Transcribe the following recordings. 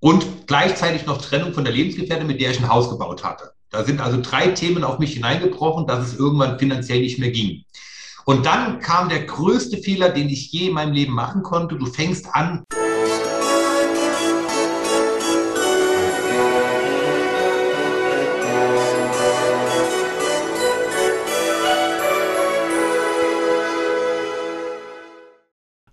und gleichzeitig noch Trennung von der Lebensgefährtin, mit der ich ein Haus gebaut hatte. Da sind also drei Themen auf mich hineingebrochen, dass es irgendwann finanziell nicht mehr ging. Und dann kam der größte Fehler, den ich je in meinem Leben machen konnte. Du fängst an.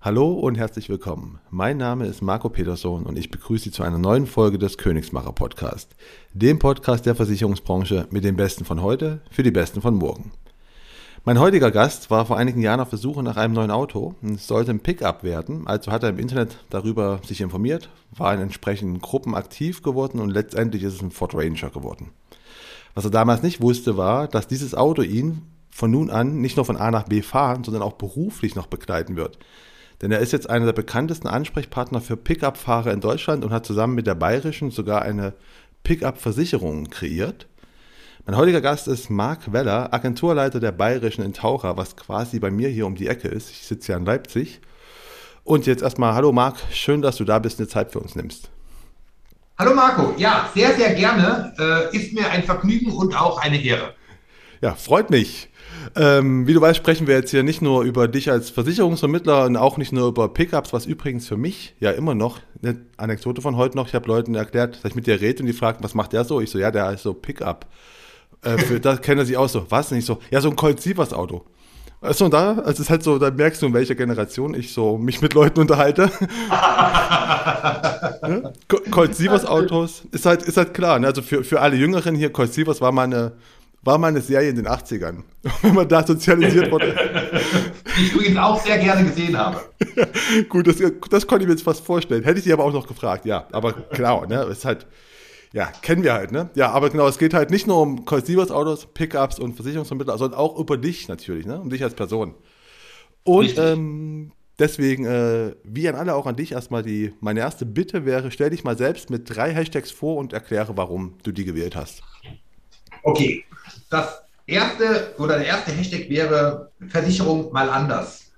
Hallo und herzlich willkommen. Mein Name ist Marco Peterson und ich begrüße Sie zu einer neuen Folge des Königsmacher Podcast, dem Podcast der Versicherungsbranche mit den Besten von heute für die Besten von morgen. Mein heutiger Gast war vor einigen Jahren auf der Suche nach einem neuen Auto. Es sollte ein Pickup werden, also hat er im Internet darüber sich informiert, war in entsprechenden Gruppen aktiv geworden und letztendlich ist es ein Ford Ranger geworden. Was er damals nicht wusste, war, dass dieses Auto ihn von nun an nicht nur von A nach B fahren, sondern auch beruflich noch begleiten wird. Denn er ist jetzt einer der bekanntesten Ansprechpartner für Pickup-Fahrer in Deutschland und hat zusammen mit der Bayerischen sogar eine Pickup-Versicherung kreiert. Mein heutiger Gast ist Marc Weller, Agenturleiter der Bayerischen in Taucher, was quasi bei mir hier um die Ecke ist. Ich sitze hier in Leipzig. Und jetzt erstmal, hallo Marc, schön, dass du da bist und eine Zeit für uns nimmst. Hallo Marco, ja, sehr, sehr gerne. Äh, ist mir ein Vergnügen und auch eine Ehre. Ja, freut mich. Ähm, wie du weißt, sprechen wir jetzt hier nicht nur über dich als Versicherungsvermittler und auch nicht nur über Pickups, was übrigens für mich ja immer noch eine Anekdote von heute noch. Ich habe Leuten erklärt, dass ich mit dir rede und die fragen, was macht der so? Ich so, ja, der ist so Pickup. Äh, für, das kennen er sich auch so. Was? nicht so, ja, so ein Colt Sievers Auto. Also da, also es ist halt so, da merkst du, in welcher Generation ich so mich mit Leuten unterhalte. ne? Colt Sievers Autos ist halt, ist halt klar. Ne? Also für, für alle Jüngeren hier, Colt Sievers war mal eine war mal eine Serie in den 80ern, wenn man da sozialisiert wurde. Die ich übrigens auch sehr gerne gesehen habe. Gut, das, das konnte ich mir jetzt fast vorstellen. Hätte ich sie aber auch noch gefragt, ja. Aber klar, ne, ist halt, ja, kennen wir halt, ne? Ja, aber genau, es geht halt nicht nur um Colsivers Autos, Pickups und Versicherungsvermittler, sondern auch über dich natürlich, ne? Um dich als Person. Und ähm, deswegen, äh, wie an alle, auch an dich erstmal die, meine erste Bitte wäre, stell dich mal selbst mit drei Hashtags vor und erkläre, warum du die gewählt hast. Okay, das erste oder der erste Hashtag wäre Versicherung mal anders.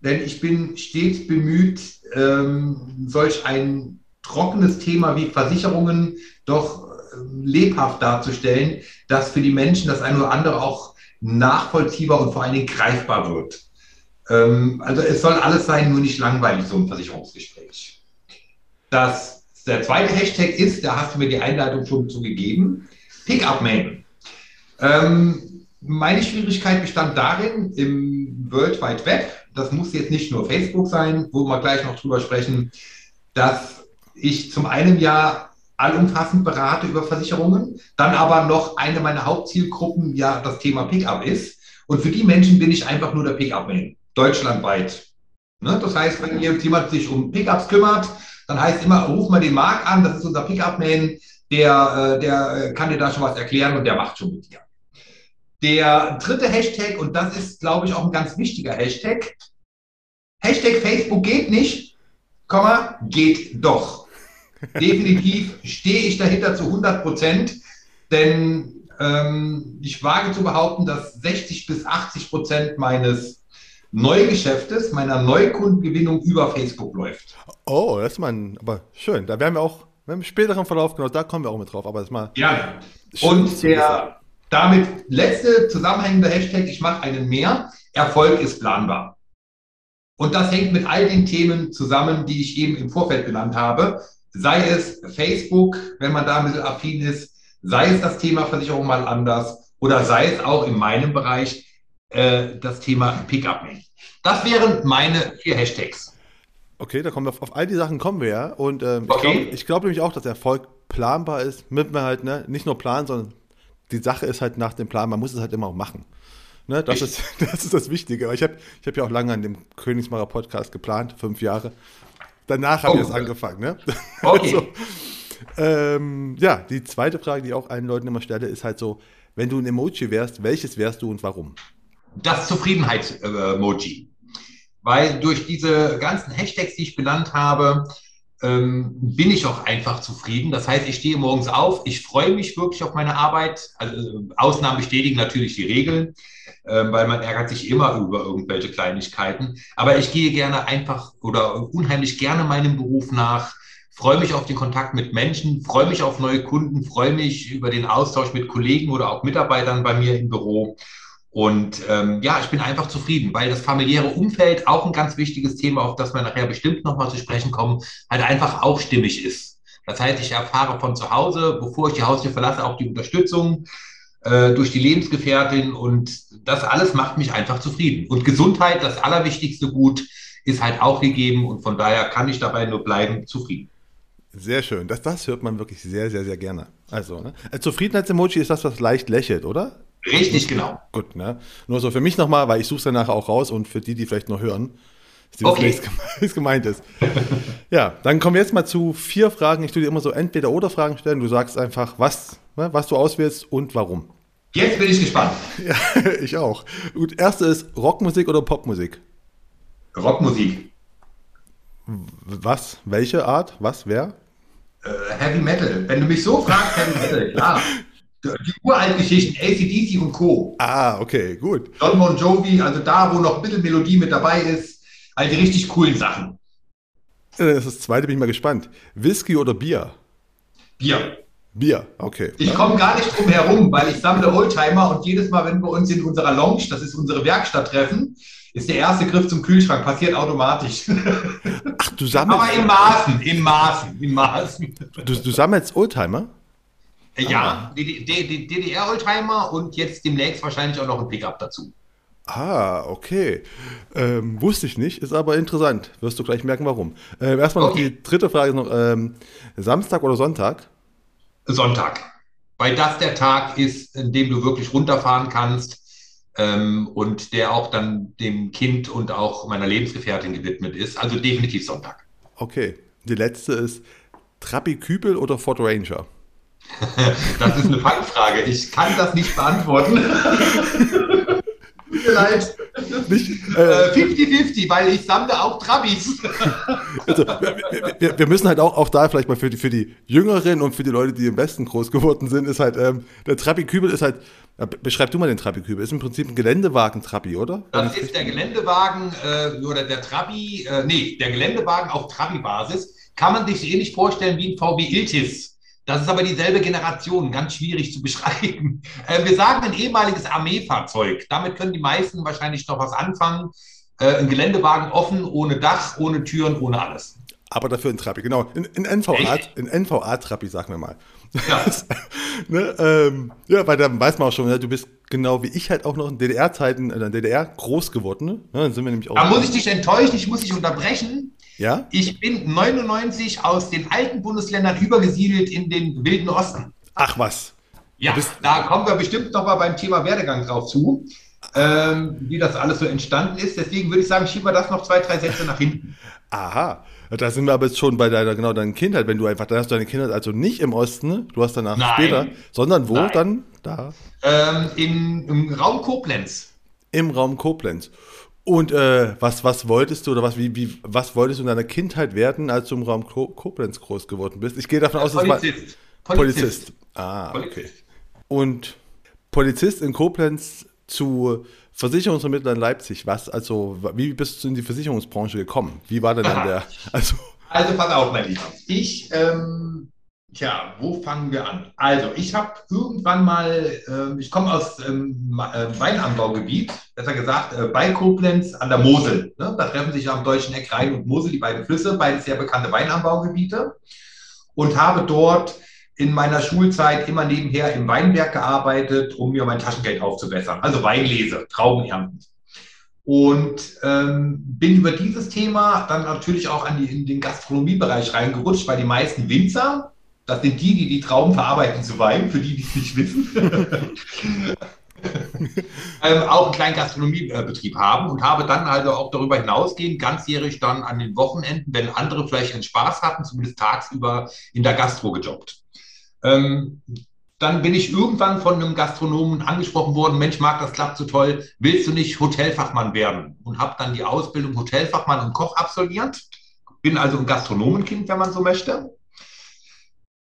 Denn ich bin stets bemüht, ähm, solch ein trockenes Thema wie Versicherungen doch ähm, lebhaft darzustellen, dass für die Menschen das eine oder andere auch nachvollziehbar und vor allen Dingen greifbar wird. Ähm, also es soll alles sein, nur nicht langweilig, so ein Versicherungsgespräch. Das, der zweite Hashtag ist, da hast du mir die Einleitung schon zugegeben, Pickup-Man. Ähm, meine Schwierigkeit bestand darin, im World Wide Web, das muss jetzt nicht nur Facebook sein, wo wir gleich noch drüber sprechen, dass ich zum einen ja allumfassend berate über Versicherungen, dann aber noch eine meiner Hauptzielgruppen ja das Thema Pickup ist. Und für die Menschen bin ich einfach nur der Pickup-Man, deutschlandweit. Ne? Das heißt, wenn jemand sich um Pickups kümmert, dann heißt immer, ruf mal den Marc an, das ist unser Pickup-Man, der, äh, der kann dir da schon was erklären und der macht schon mit dir. Der dritte Hashtag, und das ist, glaube ich, auch ein ganz wichtiger Hashtag, Hashtag Facebook geht nicht, Komma, geht doch. Definitiv stehe ich dahinter zu 100 Prozent, denn ähm, ich wage zu behaupten, dass 60 bis 80 Prozent meines Neugeschäftes, meiner Neukundengewinnung über Facebook läuft. Oh, das ist mal, aber schön. Da werden wir auch im späteren Verlauf, genau, da kommen wir auch mit drauf. Aber das mal. Ja. Und der damit letzte zusammenhängende Hashtag, ich mache einen mehr. Erfolg ist planbar. Und das hängt mit all den Themen zusammen, die ich eben im Vorfeld genannt habe. Sei es Facebook, wenn man da ein bisschen affin ist, sei es das Thema Versicherung mal anders oder sei es auch in meinem Bereich äh, das Thema Pickup. Das wären meine vier Hashtags. Okay, da kommen wir auf, auf all die Sachen kommen wir ja. Und ähm, okay. ich glaube glaub nämlich auch, dass Erfolg planbar ist, mit man halt ne, nicht nur planen, sondern die Sache ist halt nach dem Plan, man muss es halt immer auch machen. Ne, das, ist, das ist das Wichtige. Ich habe ich hab ja auch lange an dem Königsmacher Podcast geplant, fünf Jahre. Danach habe oh. ich es angefangen. Ne? Okay. also, ähm, ja, die zweite Frage, die ich auch allen Leuten immer stelle, ist halt so, wenn du ein Emoji wärst, welches wärst du und warum? Das Zufriedenheits-Emoji. Weil durch diese ganzen Hashtags, die ich benannt habe, ähm, bin ich auch einfach zufrieden. Das heißt, ich stehe morgens auf, ich freue mich wirklich auf meine Arbeit. Also, Ausnahmen bestätigen natürlich die Regeln, äh, weil man ärgert sich immer über irgendwelche Kleinigkeiten. Aber ich gehe gerne einfach oder unheimlich gerne meinem Beruf nach, freue mich auf den Kontakt mit Menschen, freue mich auf neue Kunden, freue mich über den Austausch mit Kollegen oder auch Mitarbeitern bei mir im Büro. Und ähm, ja, ich bin einfach zufrieden, weil das familiäre Umfeld auch ein ganz wichtiges Thema, auf das wir nachher bestimmt nochmal zu sprechen kommen, halt einfach auch stimmig ist. Das heißt, ich erfahre von zu Hause, bevor ich die Haustür verlasse, auch die Unterstützung äh, durch die Lebensgefährtin und das alles macht mich einfach zufrieden. Und Gesundheit, das allerwichtigste Gut, ist halt auch gegeben und von daher kann ich dabei nur bleiben zufrieden. Sehr schön. Das, das hört man wirklich sehr, sehr, sehr gerne. Also, ne? Ein Zufriedenheits-Emoji ist das, was leicht lächelt, oder? Richtig, genau. Gut, ne? Nur so für mich nochmal, weil ich suche es danach auch raus und für die, die vielleicht noch hören, Sie okay. wie es gemeint ist. ja, dann kommen wir jetzt mal zu vier Fragen. Ich tue dir immer so entweder oder Fragen stellen. Du sagst einfach, was, ne, was du auswählst und warum. Jetzt bin ich gespannt. Ja, ich auch. Gut, erste ist Rockmusik oder Popmusik? Rockmusik. Was? Welche Art? Was? Wer? Äh, Heavy Metal. Wenn du mich so fragst, Heavy Metal, klar. Die uralten Geschichten, ACDC und Co. Ah, okay, gut. John Bon Jovi, also da, wo noch ein bisschen Melodie mit dabei ist, all die richtig coolen Sachen. Äh, das ist das zweite, bin ich mal gespannt. Whisky oder Bier? Bier. Bier, okay. Ich komme gar nicht drum herum, weil ich sammle Oldtimer und jedes Mal, wenn wir uns in unserer Lounge, das ist unsere Werkstatt, treffen, ist der erste Griff zum Kühlschrank, passiert automatisch. Ach, du sammelst. Aber in Maßen, in Maßen, in Maßen. Du, du sammelst Oldtimer? Ja, ah. DDR-Oldtimer und jetzt demnächst wahrscheinlich auch noch ein Pickup dazu. Ah, okay. Ähm, wusste ich nicht, ist aber interessant. Wirst du gleich merken, warum. Äh, erstmal okay. noch die dritte Frage noch. Ähm, Samstag oder Sonntag? Sonntag. Weil das der Tag ist, in dem du wirklich runterfahren kannst ähm, und der auch dann dem Kind und auch meiner Lebensgefährtin gewidmet ist. Also definitiv Sonntag. Okay. Die letzte ist Trabi Kübel oder Ford Ranger? das ist eine Fangfrage. Ich kann das nicht beantworten. Tut mir leid. 50-50, äh, weil ich sammle auch Trabis. Also, wir, wir, wir, müssen halt auch, auch da vielleicht mal für die, für die Jüngeren und für die Leute, die im Westen groß geworden sind, ist halt, ähm, der Trabi-Kübel ist halt, beschreib du mal den Trabi-Kübel, ist im Prinzip ein Geländewagen-Trabi, oder? Das ist der Geländewagen äh, oder der Trabi, äh, nee, der Geländewagen auf Trabi-Basis. Kann man sich ähnlich vorstellen wie ein VW Iltis. Das ist aber dieselbe Generation, ganz schwierig zu beschreiben. Äh, wir sagen ein ehemaliges Armeefahrzeug. Damit können die meisten wahrscheinlich noch was anfangen. Äh, ein Geländewagen offen, ohne Dach, ohne Türen, ohne alles. Aber dafür ein Trabi, genau. In, in NVA, NVA-Trabi, sagen wir mal. Ja. ne, ähm, ja, weil da weiß man auch schon, du bist genau wie ich halt auch noch in DDR-Zeiten, in der DDR groß geworden. Ne? Dann sind wir nämlich auch. Da muss ich dich enttäuschen, ich muss dich unterbrechen. Ja? Ich bin 99 aus den alten Bundesländern übergesiedelt in den Wilden Osten. Ach was. Ja, da kommen wir bestimmt noch mal beim Thema Werdegang drauf zu, ähm, wie das alles so entstanden ist. Deswegen würde ich sagen, schieben wir das noch zwei, drei Sätze nach hinten. Aha. Da sind wir aber jetzt schon bei deiner, genau, deiner Kindheit, wenn du einfach, da hast du deine Kindheit also nicht im Osten, du hast danach Nein. später, sondern wo Nein. dann? Da. Ähm, in, Im Raum Koblenz. Im Raum Koblenz. Und äh, was, was wolltest du oder was, wie, wie, was wolltest du in deiner Kindheit werden, als du im Raum Koblenz groß geworden bist? Ich gehe davon aus, dass Polizist. War Polizist. Ah, Polizist. okay. Und Polizist in Koblenz zu Versicherungsvermittler in Leipzig. Was, also, wie bist du in die Versicherungsbranche gekommen? Wie war denn dann der? Also, also pass auf, mein Lieber. Ich ähm, Tja, wo fangen wir an? Also, ich habe irgendwann mal, äh, ich komme aus ähm, äh, Weinanbaugebiet, besser gesagt äh, bei Koblenz an der Mosel. Ne? Da treffen sich am deutschen Eck Rhein und Mosel, die beiden Flüsse, beide sehr bekannte Weinanbaugebiete. Und habe dort in meiner Schulzeit immer nebenher im Weinberg gearbeitet, um mir mein Taschengeld aufzubessern. Also Weinlese, Trauben ernten. Und ähm, bin über dieses Thema dann natürlich auch die, in den Gastronomiebereich reingerutscht, weil die meisten Winzer das sind die, die die Trauben verarbeiten zu Wein, für die, die es nicht wissen. ähm, auch einen kleinen Gastronomiebetrieb haben und habe dann also auch darüber hinausgehend ganzjährig dann an den Wochenenden, wenn andere vielleicht einen Spaß hatten, zumindest tagsüber in der Gastro gejobbt. Ähm, dann bin ich irgendwann von einem Gastronomen angesprochen worden, Mensch, Marc, das klappt so toll, willst du nicht Hotelfachmann werden? Und habe dann die Ausbildung Hotelfachmann und Koch absolviert. Bin also ein Gastronomenkind, wenn man so möchte.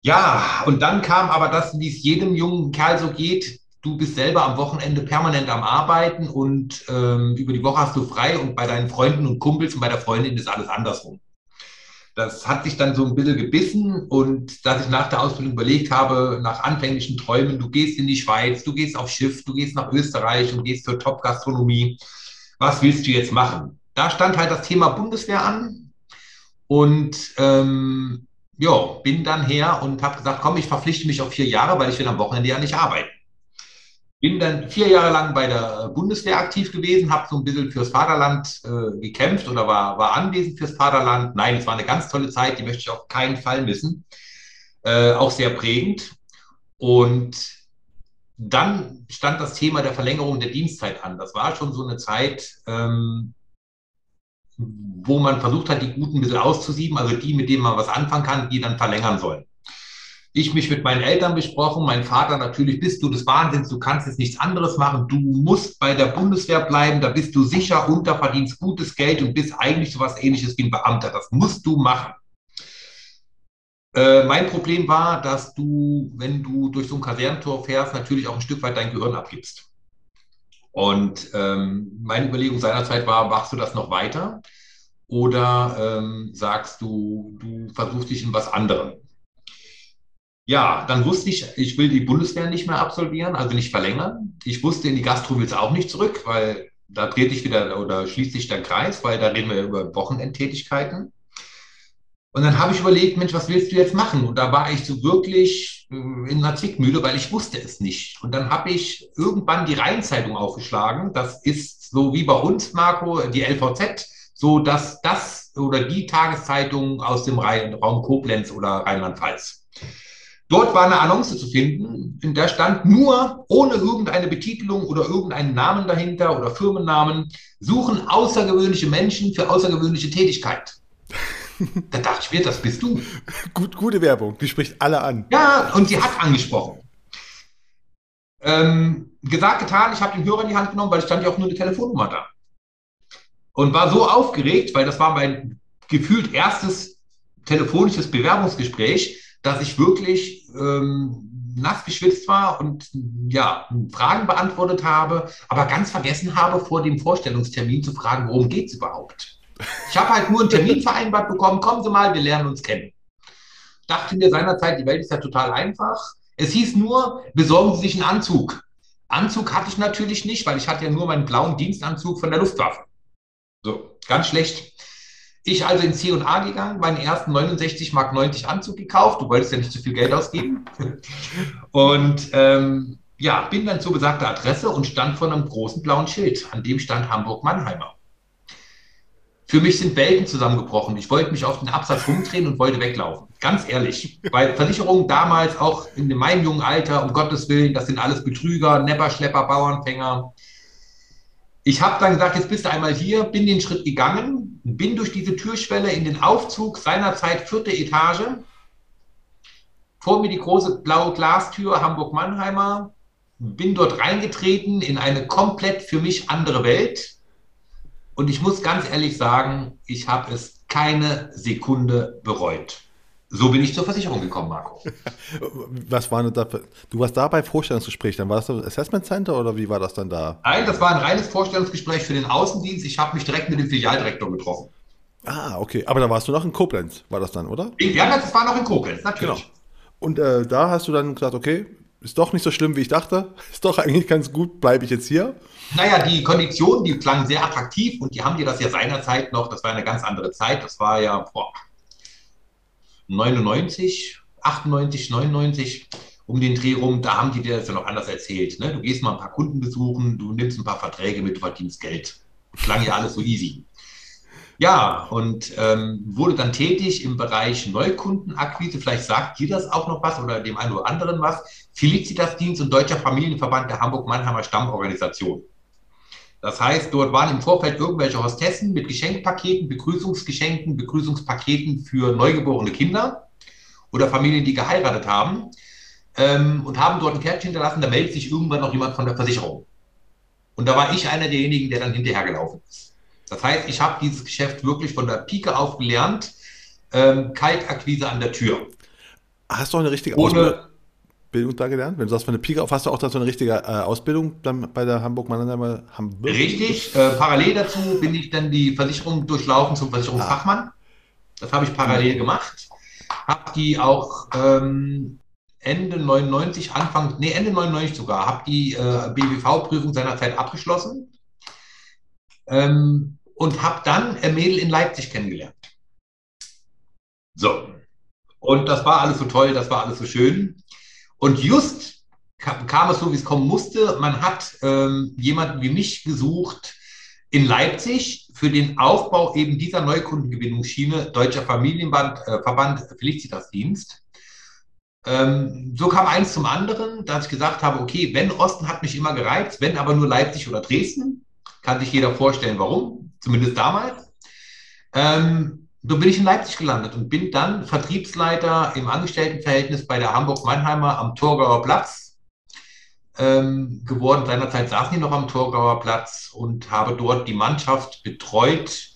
Ja, und dann kam aber das, wie es jedem jungen Kerl so geht. Du bist selber am Wochenende permanent am Arbeiten und ähm, über die Woche hast du frei und bei deinen Freunden und Kumpels und bei der Freundin ist alles andersrum. das hat sich dann so ein bisschen gebissen und dass ich nach der Ausbildung überlegt habe, nach anfänglichen Träumen, du gehst in die Schweiz, du gehst auf Schiff, du gehst nach Österreich und gehst zur Top-Gastronomie. Was willst du jetzt machen? Da stand halt das Thema Bundeswehr an und ähm, ja, bin dann her und habe gesagt, komm, ich verpflichte mich auf vier Jahre, weil ich will am Wochenende ja nicht arbeiten. Bin dann vier Jahre lang bei der Bundeswehr aktiv gewesen, habe so ein bisschen fürs Vaterland äh, gekämpft oder war, war anwesend fürs Vaterland. Nein, es war eine ganz tolle Zeit, die möchte ich auf keinen Fall missen. Äh, auch sehr prägend. Und dann stand das Thema der Verlängerung der Dienstzeit an. Das war schon so eine Zeit, ähm, wo man versucht hat, die Guten ein bisschen auszusieben, also die, mit denen man was anfangen kann, die dann verlängern sollen ich mich mit meinen Eltern besprochen, mein Vater natürlich, bist du des Wahnsinns, du kannst jetzt nichts anderes machen, du musst bei der Bundeswehr bleiben, da bist du sicher unter, verdienst gutes Geld und bist eigentlich so was ähnliches wie ein Beamter, das musst du machen. Äh, mein Problem war, dass du, wenn du durch so ein Kasernentor fährst, natürlich auch ein Stück weit dein Gehirn abgibst. Und ähm, meine Überlegung seinerzeit war, machst du das noch weiter? Oder ähm, sagst du, du versuchst dich in was anderem? Ja, dann wusste ich, ich will die Bundeswehr nicht mehr absolvieren, also nicht verlängern. Ich wusste, in die Gastro will es auch nicht zurück, weil da dreht sich wieder oder schließt sich der Kreis, weil da reden wir über Wochenendtätigkeiten. Und dann habe ich überlegt, Mensch, was willst du jetzt machen? Und da war ich so wirklich äh, in einer Zickmühle, weil ich wusste es nicht. Und dann habe ich irgendwann die Rheinzeitung aufgeschlagen. Das ist so wie bei uns, Marco, die LVZ, so dass das oder die Tageszeitung aus dem Raum Koblenz oder Rheinland-Pfalz. Dort war eine Annonce zu finden, in der stand nur ohne irgendeine Betitelung oder irgendeinen Namen dahinter oder Firmennamen, suchen außergewöhnliche Menschen für außergewöhnliche Tätigkeit. Da dachte ich mir, das bist du. Gut, gute Werbung, die spricht alle an. Ja, und sie hat angesprochen. Ähm, gesagt, getan, ich habe den Hörer in die Hand genommen, weil es stand ja auch nur eine Telefonnummer da. Und war so aufgeregt, weil das war mein gefühlt erstes telefonisches Bewerbungsgespräch, dass ich wirklich ähm, nass geschwitzt war und ja, Fragen beantwortet habe, aber ganz vergessen habe, vor dem Vorstellungstermin zu fragen, worum geht es überhaupt. Ich habe halt nur einen Termin vereinbart bekommen, kommen Sie mal, wir lernen uns kennen. Dachte mir seinerzeit, die Welt ist ja total einfach. Es hieß nur, besorgen Sie sich einen Anzug. Anzug hatte ich natürlich nicht, weil ich hatte ja nur meinen blauen Dienstanzug von der Luftwaffe. So, ganz schlecht. Ich also in C&A gegangen, meinen ersten 69 Mark 90 Anzug gekauft. Du wolltest ja nicht zu viel Geld ausgeben. Und ähm, ja, bin dann zur besagter Adresse und stand vor einem großen blauen Schild. An dem stand Hamburg-Mannheimer. Für mich sind Welten zusammengebrochen. Ich wollte mich auf den Absatz rumdrehen und wollte weglaufen. Ganz ehrlich. Weil Versicherungen damals, auch in meinem jungen Alter, um Gottes Willen, das sind alles Betrüger, Nepper, Schlepper, Bauernfänger. Ich habe dann gesagt, jetzt bist du einmal hier, bin den Schritt gegangen, bin durch diese Türschwelle in den Aufzug, seinerzeit vierte Etage. Vor mir die große blaue Glastür Hamburg-Mannheimer, bin dort reingetreten in eine komplett für mich andere Welt. Und ich muss ganz ehrlich sagen, ich habe es keine Sekunde bereut. So bin ich zur Versicherung gekommen, Marco. Was war denn da? Du warst da bei Vorstellungsgespräch, dann war das das Assessment Center oder wie war das dann da? Nein, das war ein reines Vorstellungsgespräch für den Außendienst. Ich habe mich direkt mit dem Filialdirektor getroffen. Ah, okay. Aber da warst du noch in Koblenz, war das dann, oder? Ja, das war noch in Koblenz, natürlich. Genau. Und äh, da hast du dann gesagt, okay, ist doch nicht so schlimm, wie ich dachte. Ist doch eigentlich ganz gut, bleibe ich jetzt hier. Naja, die Konditionen, die klangen sehr attraktiv und die haben dir das ja seinerzeit noch, das war eine ganz andere Zeit, das war ja, boah, 99, 98, 99 um den Dreh rum, da haben die dir das ja noch anders erzählt. Ne? Du gehst mal ein paar Kunden besuchen, du nimmst ein paar Verträge mit, du verdienst Geld. Klang ja alles so easy. Ja, und ähm, wurde dann tätig im Bereich Neukundenakquise. Vielleicht sagt dir das auch noch was oder dem einen oder anderen was. Felicitas-Dienst und Deutscher Familienverband der Hamburg-Mannheimer Stammorganisation. Das heißt, dort waren im Vorfeld irgendwelche Hostessen mit Geschenkpaketen, Begrüßungsgeschenken, Begrüßungspaketen für neugeborene Kinder oder Familien, die geheiratet haben ähm, und haben dort ein Kärtchen hinterlassen. Da meldet sich irgendwann noch jemand von der Versicherung. Und da war ich einer derjenigen, der dann hinterhergelaufen ist. Das heißt, ich habe dieses Geschäft wirklich von der Pike auf gelernt. Ähm, Kaltakquise an der Tür. Hast du auch eine richtige Ohne, Bildung da gelernt? Wenn du sagst, von der Pike auf, hast du auch da so eine richtige äh, Ausbildung dann bei der Hamburg-Mannheimer Hamburg? Richtig. Äh, parallel dazu bin ich dann die Versicherung durchlaufen zum Versicherungsfachmann. Ah. Das habe ich parallel gemacht. Habe die auch ähm, Ende 99, Anfang, nee, Ende 99 sogar, habe die äh, BWV-Prüfung seinerzeit abgeschlossen ähm, und habe dann ein Mädel in Leipzig kennengelernt. So. Und das war alles so toll, das war alles so schön. Und just kam, kam es so, wie es kommen musste. Man hat ähm, jemanden wie mich gesucht in Leipzig für den Aufbau eben dieser Neukundengewinnungsschiene Deutscher Familienverband äh, Felicitas-Dienst. Ähm, so kam eins zum anderen, dass ich gesagt habe, okay, wenn Osten hat mich immer gereizt, wenn aber nur Leipzig oder Dresden, kann sich jeder vorstellen, warum, zumindest damals. Ähm, so bin ich in Leipzig gelandet und bin dann Vertriebsleiter im Angestelltenverhältnis bei der Hamburg-Mannheimer am Torgauer Platz ähm, geworden. Seinerzeit saßen die noch am Torgauer Platz und habe dort die Mannschaft betreut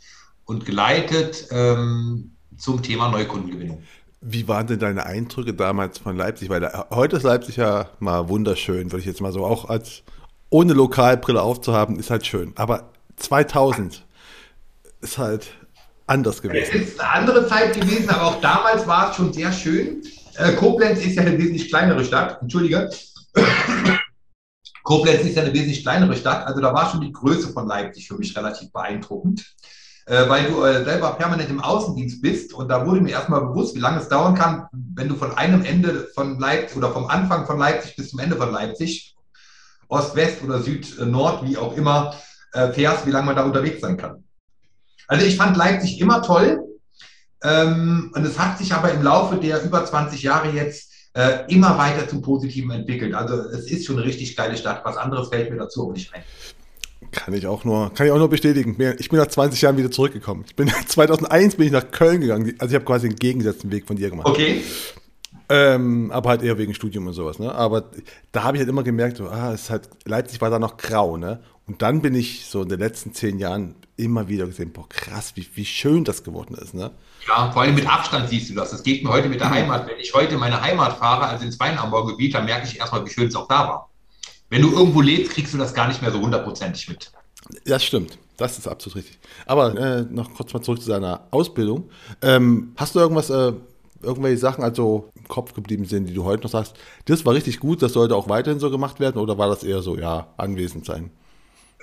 und geleitet ähm, zum Thema Neukundengewinnung. Wie waren denn deine Eindrücke damals von Leipzig? Weil da, heute ist Leipzig ja mal wunderschön, würde ich jetzt mal so auch als ohne Lokalbrille aufzuhaben, ist halt schön. Aber 2000 ist halt anders gewesen. Es ist eine andere Zeit gewesen, aber auch damals war es schon sehr schön. Äh, Koblenz ist ja eine wesentlich kleinere Stadt. Entschuldige. Koblenz ist ja eine wesentlich kleinere Stadt. Also da war schon die Größe von Leipzig für mich relativ beeindruckend äh, weil du äh, selber permanent im Außendienst bist. Und da wurde mir erstmal bewusst, wie lange es dauern kann, wenn du von einem Ende von Leipzig oder vom Anfang von Leipzig bis zum Ende von Leipzig, Ost, West oder Süd, Nord, wie auch immer, äh, fährst, wie lange man da unterwegs sein kann. Also ich fand Leipzig immer toll. Ähm, und es hat sich aber im Laufe der über 20 Jahre jetzt äh, immer weiter zum Positiven entwickelt. Also es ist schon eine richtig geile Stadt. Was anderes fällt mir dazu auch nicht ein. Kann ich auch nur, kann ich auch nur bestätigen. Ich bin nach 20 Jahren wieder zurückgekommen. Ich bin 2001 bin ich nach Köln gegangen. Also ich habe quasi den gegengesetzten Weg von dir gemacht. Okay. Ähm, aber halt eher wegen Studium und sowas, ne? Aber da habe ich halt immer gemerkt, so, ah, es ist halt, Leipzig war da noch grau, ne? Und dann bin ich so in den letzten zehn Jahren immer wieder gesehen, boah, krass, wie, wie schön das geworden ist, ne? Ja, vor allem mit Abstand siehst du das. Das geht mir heute mit der mhm. Heimat. Wenn ich heute meine Heimat fahre, also ins Weinanbaugebiet, dann merke ich erstmal, wie schön es auch da war wenn du irgendwo lebst, kriegst du das gar nicht mehr so hundertprozentig mit. Das stimmt. Das ist absolut richtig. Aber äh, noch kurz mal zurück zu deiner Ausbildung. Ähm, hast du irgendwas, äh, irgendwelche Sachen also im Kopf geblieben sind, die du heute noch sagst, das war richtig gut, das sollte auch weiterhin so gemacht werden oder war das eher so, ja, anwesend sein?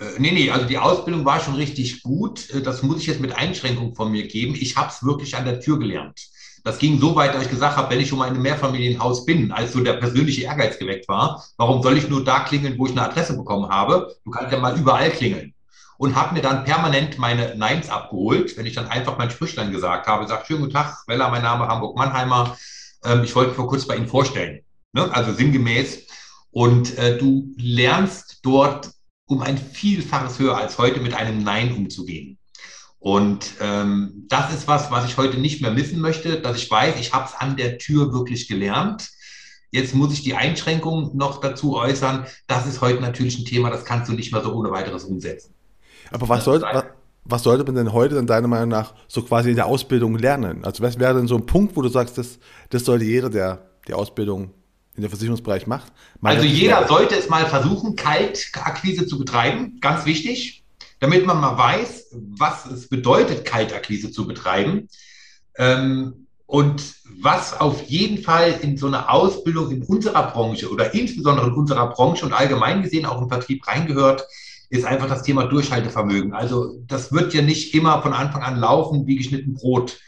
Äh, nee, nee, also die Ausbildung war schon richtig gut. Äh, das muss ich jetzt mit Einschränkung von mir geben. Ich habe es wirklich an der Tür gelernt. Das ging so weit, dass ich gesagt habe, wenn ich schon mal in einem Mehrfamilienhaus bin, als so der persönliche Ehrgeiz geweckt war, warum soll ich nur da klingeln, wo ich eine Adresse bekommen habe? Du kannst ja mal überall klingeln. Und habe mir dann permanent meine Neins abgeholt, wenn ich dann einfach mein Sprüchlein gesagt habe, sagt, schönen guten Tag, Weller, mein Name Hamburg Mannheimer, ähm, ich wollte vor kurz bei Ihnen vorstellen. Ne? Also sinngemäß. Und äh, du lernst dort um ein Vielfaches höher als heute mit einem Nein umzugehen. Und ähm, das ist was, was ich heute nicht mehr missen möchte, dass ich weiß, ich habe es an der Tür wirklich gelernt. Jetzt muss ich die Einschränkung noch dazu äußern. Das ist heute natürlich ein Thema, das kannst du nicht mehr so ohne weiteres umsetzen. Aber was, soll, was, was sollte man denn heute dann deiner Meinung nach so quasi in der Ausbildung lernen? Also was wäre denn so ein Punkt, wo du sagst, das, das sollte jeder, der die Ausbildung in der Versicherungsbereich macht? Also jeder sollte es mal versuchen, Kaltakquise zu betreiben, ganz wichtig damit man mal weiß, was es bedeutet, Kaltakquise zu betreiben. Ähm, und was auf jeden Fall in so eine Ausbildung in unserer Branche oder insbesondere in unserer Branche und allgemein gesehen auch im Vertrieb reingehört, ist einfach das Thema Durchhaltevermögen. Also das wird ja nicht immer von Anfang an laufen wie geschnitten Brot.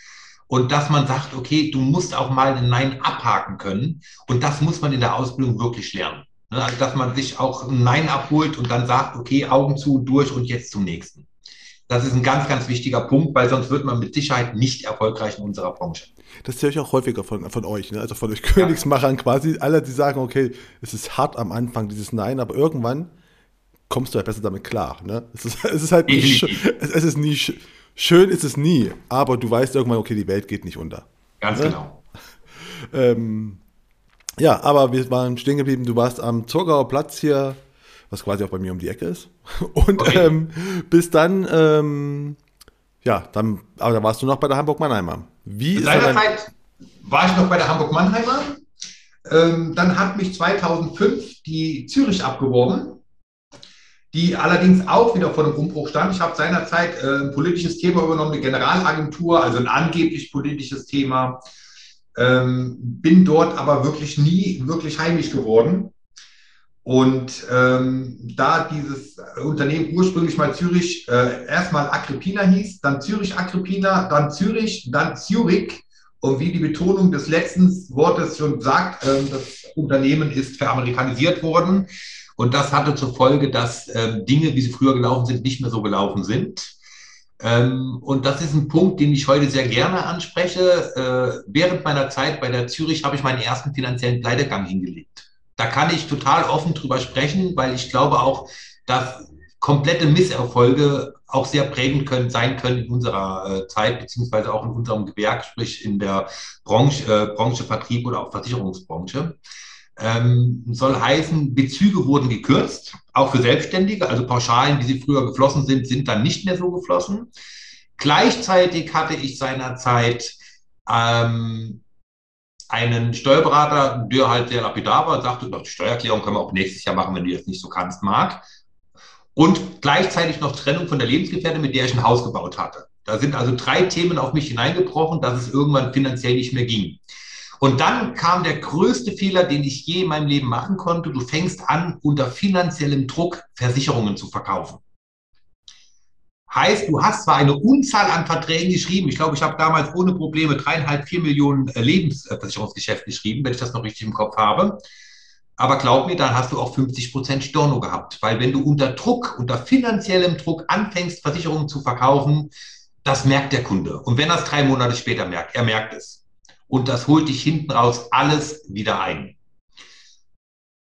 Und dass man sagt, okay, du musst auch mal ein Nein abhaken können. Und das muss man in der Ausbildung wirklich lernen. Ne, also, dass man sich auch ein Nein abholt und dann sagt, okay, Augen zu, durch und jetzt zum nächsten. Das ist ein ganz, ganz wichtiger Punkt, weil sonst wird man mit Sicherheit nicht erfolgreich in unserer Branche. Das höre ich auch häufiger von, von euch, ne? also von euch Königsmachern quasi. Alle, die sagen, okay, es ist hart am Anfang, dieses Nein, aber irgendwann kommst du halt besser damit klar. Ne? Es, ist, es ist halt nicht, es, es, ist nie schön, ist es nie, aber du weißt irgendwann, okay, die Welt geht nicht unter. Ganz ne? genau. ähm, ja, aber wir waren stehen geblieben. Du warst am Zurgauer Platz hier, was quasi auch bei mir um die Ecke ist. Und okay. ähm, bis dann, ähm, ja, dann, aber da warst du noch bei der Hamburg-Mannheimer. Wie ist Seinerzeit war ich noch bei der Hamburg-Mannheimer. Ähm, dann hat mich 2005 die Zürich abgeworben. Die allerdings auch wieder vor einem Umbruch stand. Ich habe seinerzeit äh, ein politisches Thema übernommen, eine Generalagentur, also ein angeblich politisches Thema. Ähm, bin dort aber wirklich nie wirklich heimisch geworden. Und ähm, da dieses Unternehmen ursprünglich mal Zürich äh, erstmal Agrippina hieß, dann Zürich Agrippina, dann Zürich, dann Zürich. Und wie die Betonung des letzten Wortes schon sagt, äh, das Unternehmen ist veramerikanisiert worden. Und das hatte zur Folge, dass äh, Dinge, wie sie früher gelaufen sind, nicht mehr so gelaufen sind. Ähm, und das ist ein Punkt, den ich heute sehr gerne anspreche. Äh, während meiner Zeit bei der Zürich habe ich meinen ersten finanziellen Pleitegang hingelegt. Da kann ich total offen drüber sprechen, weil ich glaube auch, dass komplette Misserfolge auch sehr prägend können, sein können in unserer äh, Zeit, beziehungsweise auch in unserem Gewerk, sprich in der Branche, äh, Branche Vertrieb oder auch Versicherungsbranche. Ähm, soll heißen, Bezüge wurden gekürzt, auch für Selbstständige. Also Pauschalen, wie sie früher geflossen sind, sind dann nicht mehr so geflossen. Gleichzeitig hatte ich seinerzeit ähm, einen Steuerberater, der halt sehr lapidar war, sagte, die Steuererklärung können wir auch nächstes Jahr machen, wenn du das nicht so kannst, mag. Und gleichzeitig noch Trennung von der Lebensgefährtin, mit der ich ein Haus gebaut hatte. Da sind also drei Themen auf mich hineingebrochen, dass es irgendwann finanziell nicht mehr ging. Und dann kam der größte Fehler, den ich je in meinem Leben machen konnte. Du fängst an, unter finanziellem Druck Versicherungen zu verkaufen. Heißt, du hast zwar eine Unzahl an Verträgen geschrieben. Ich glaube, ich habe damals ohne Probleme dreieinhalb, vier Millionen äh, Lebensversicherungsgeschäfte geschrieben, wenn ich das noch richtig im Kopf habe. Aber glaub mir, dann hast du auch 50 Prozent Storno gehabt. Weil wenn du unter Druck, unter finanziellem Druck anfängst, Versicherungen zu verkaufen, das merkt der Kunde. Und wenn er es drei Monate später merkt, er merkt es und das holt dich hinten raus alles wieder ein.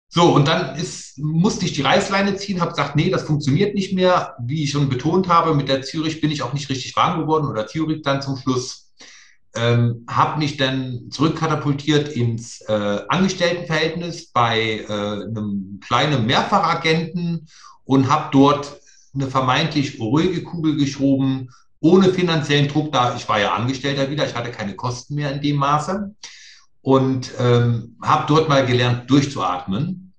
So, und dann ist, musste ich die Reißleine ziehen, habe gesagt, nee, das funktioniert nicht mehr. Wie ich schon betont habe, mit der Zürich bin ich auch nicht richtig warm geworden oder Zürich dann zum Schluss. Ähm, habe mich dann zurückkatapultiert ins äh, Angestelltenverhältnis bei äh, einem kleinen Mehrfachagenten und habe dort eine vermeintlich ruhige Kugel geschoben, ohne finanziellen Druck da. Ich war ja Angestellter wieder, ich hatte keine Kosten mehr in dem Maße. Und ähm, habe dort mal gelernt, durchzuatmen.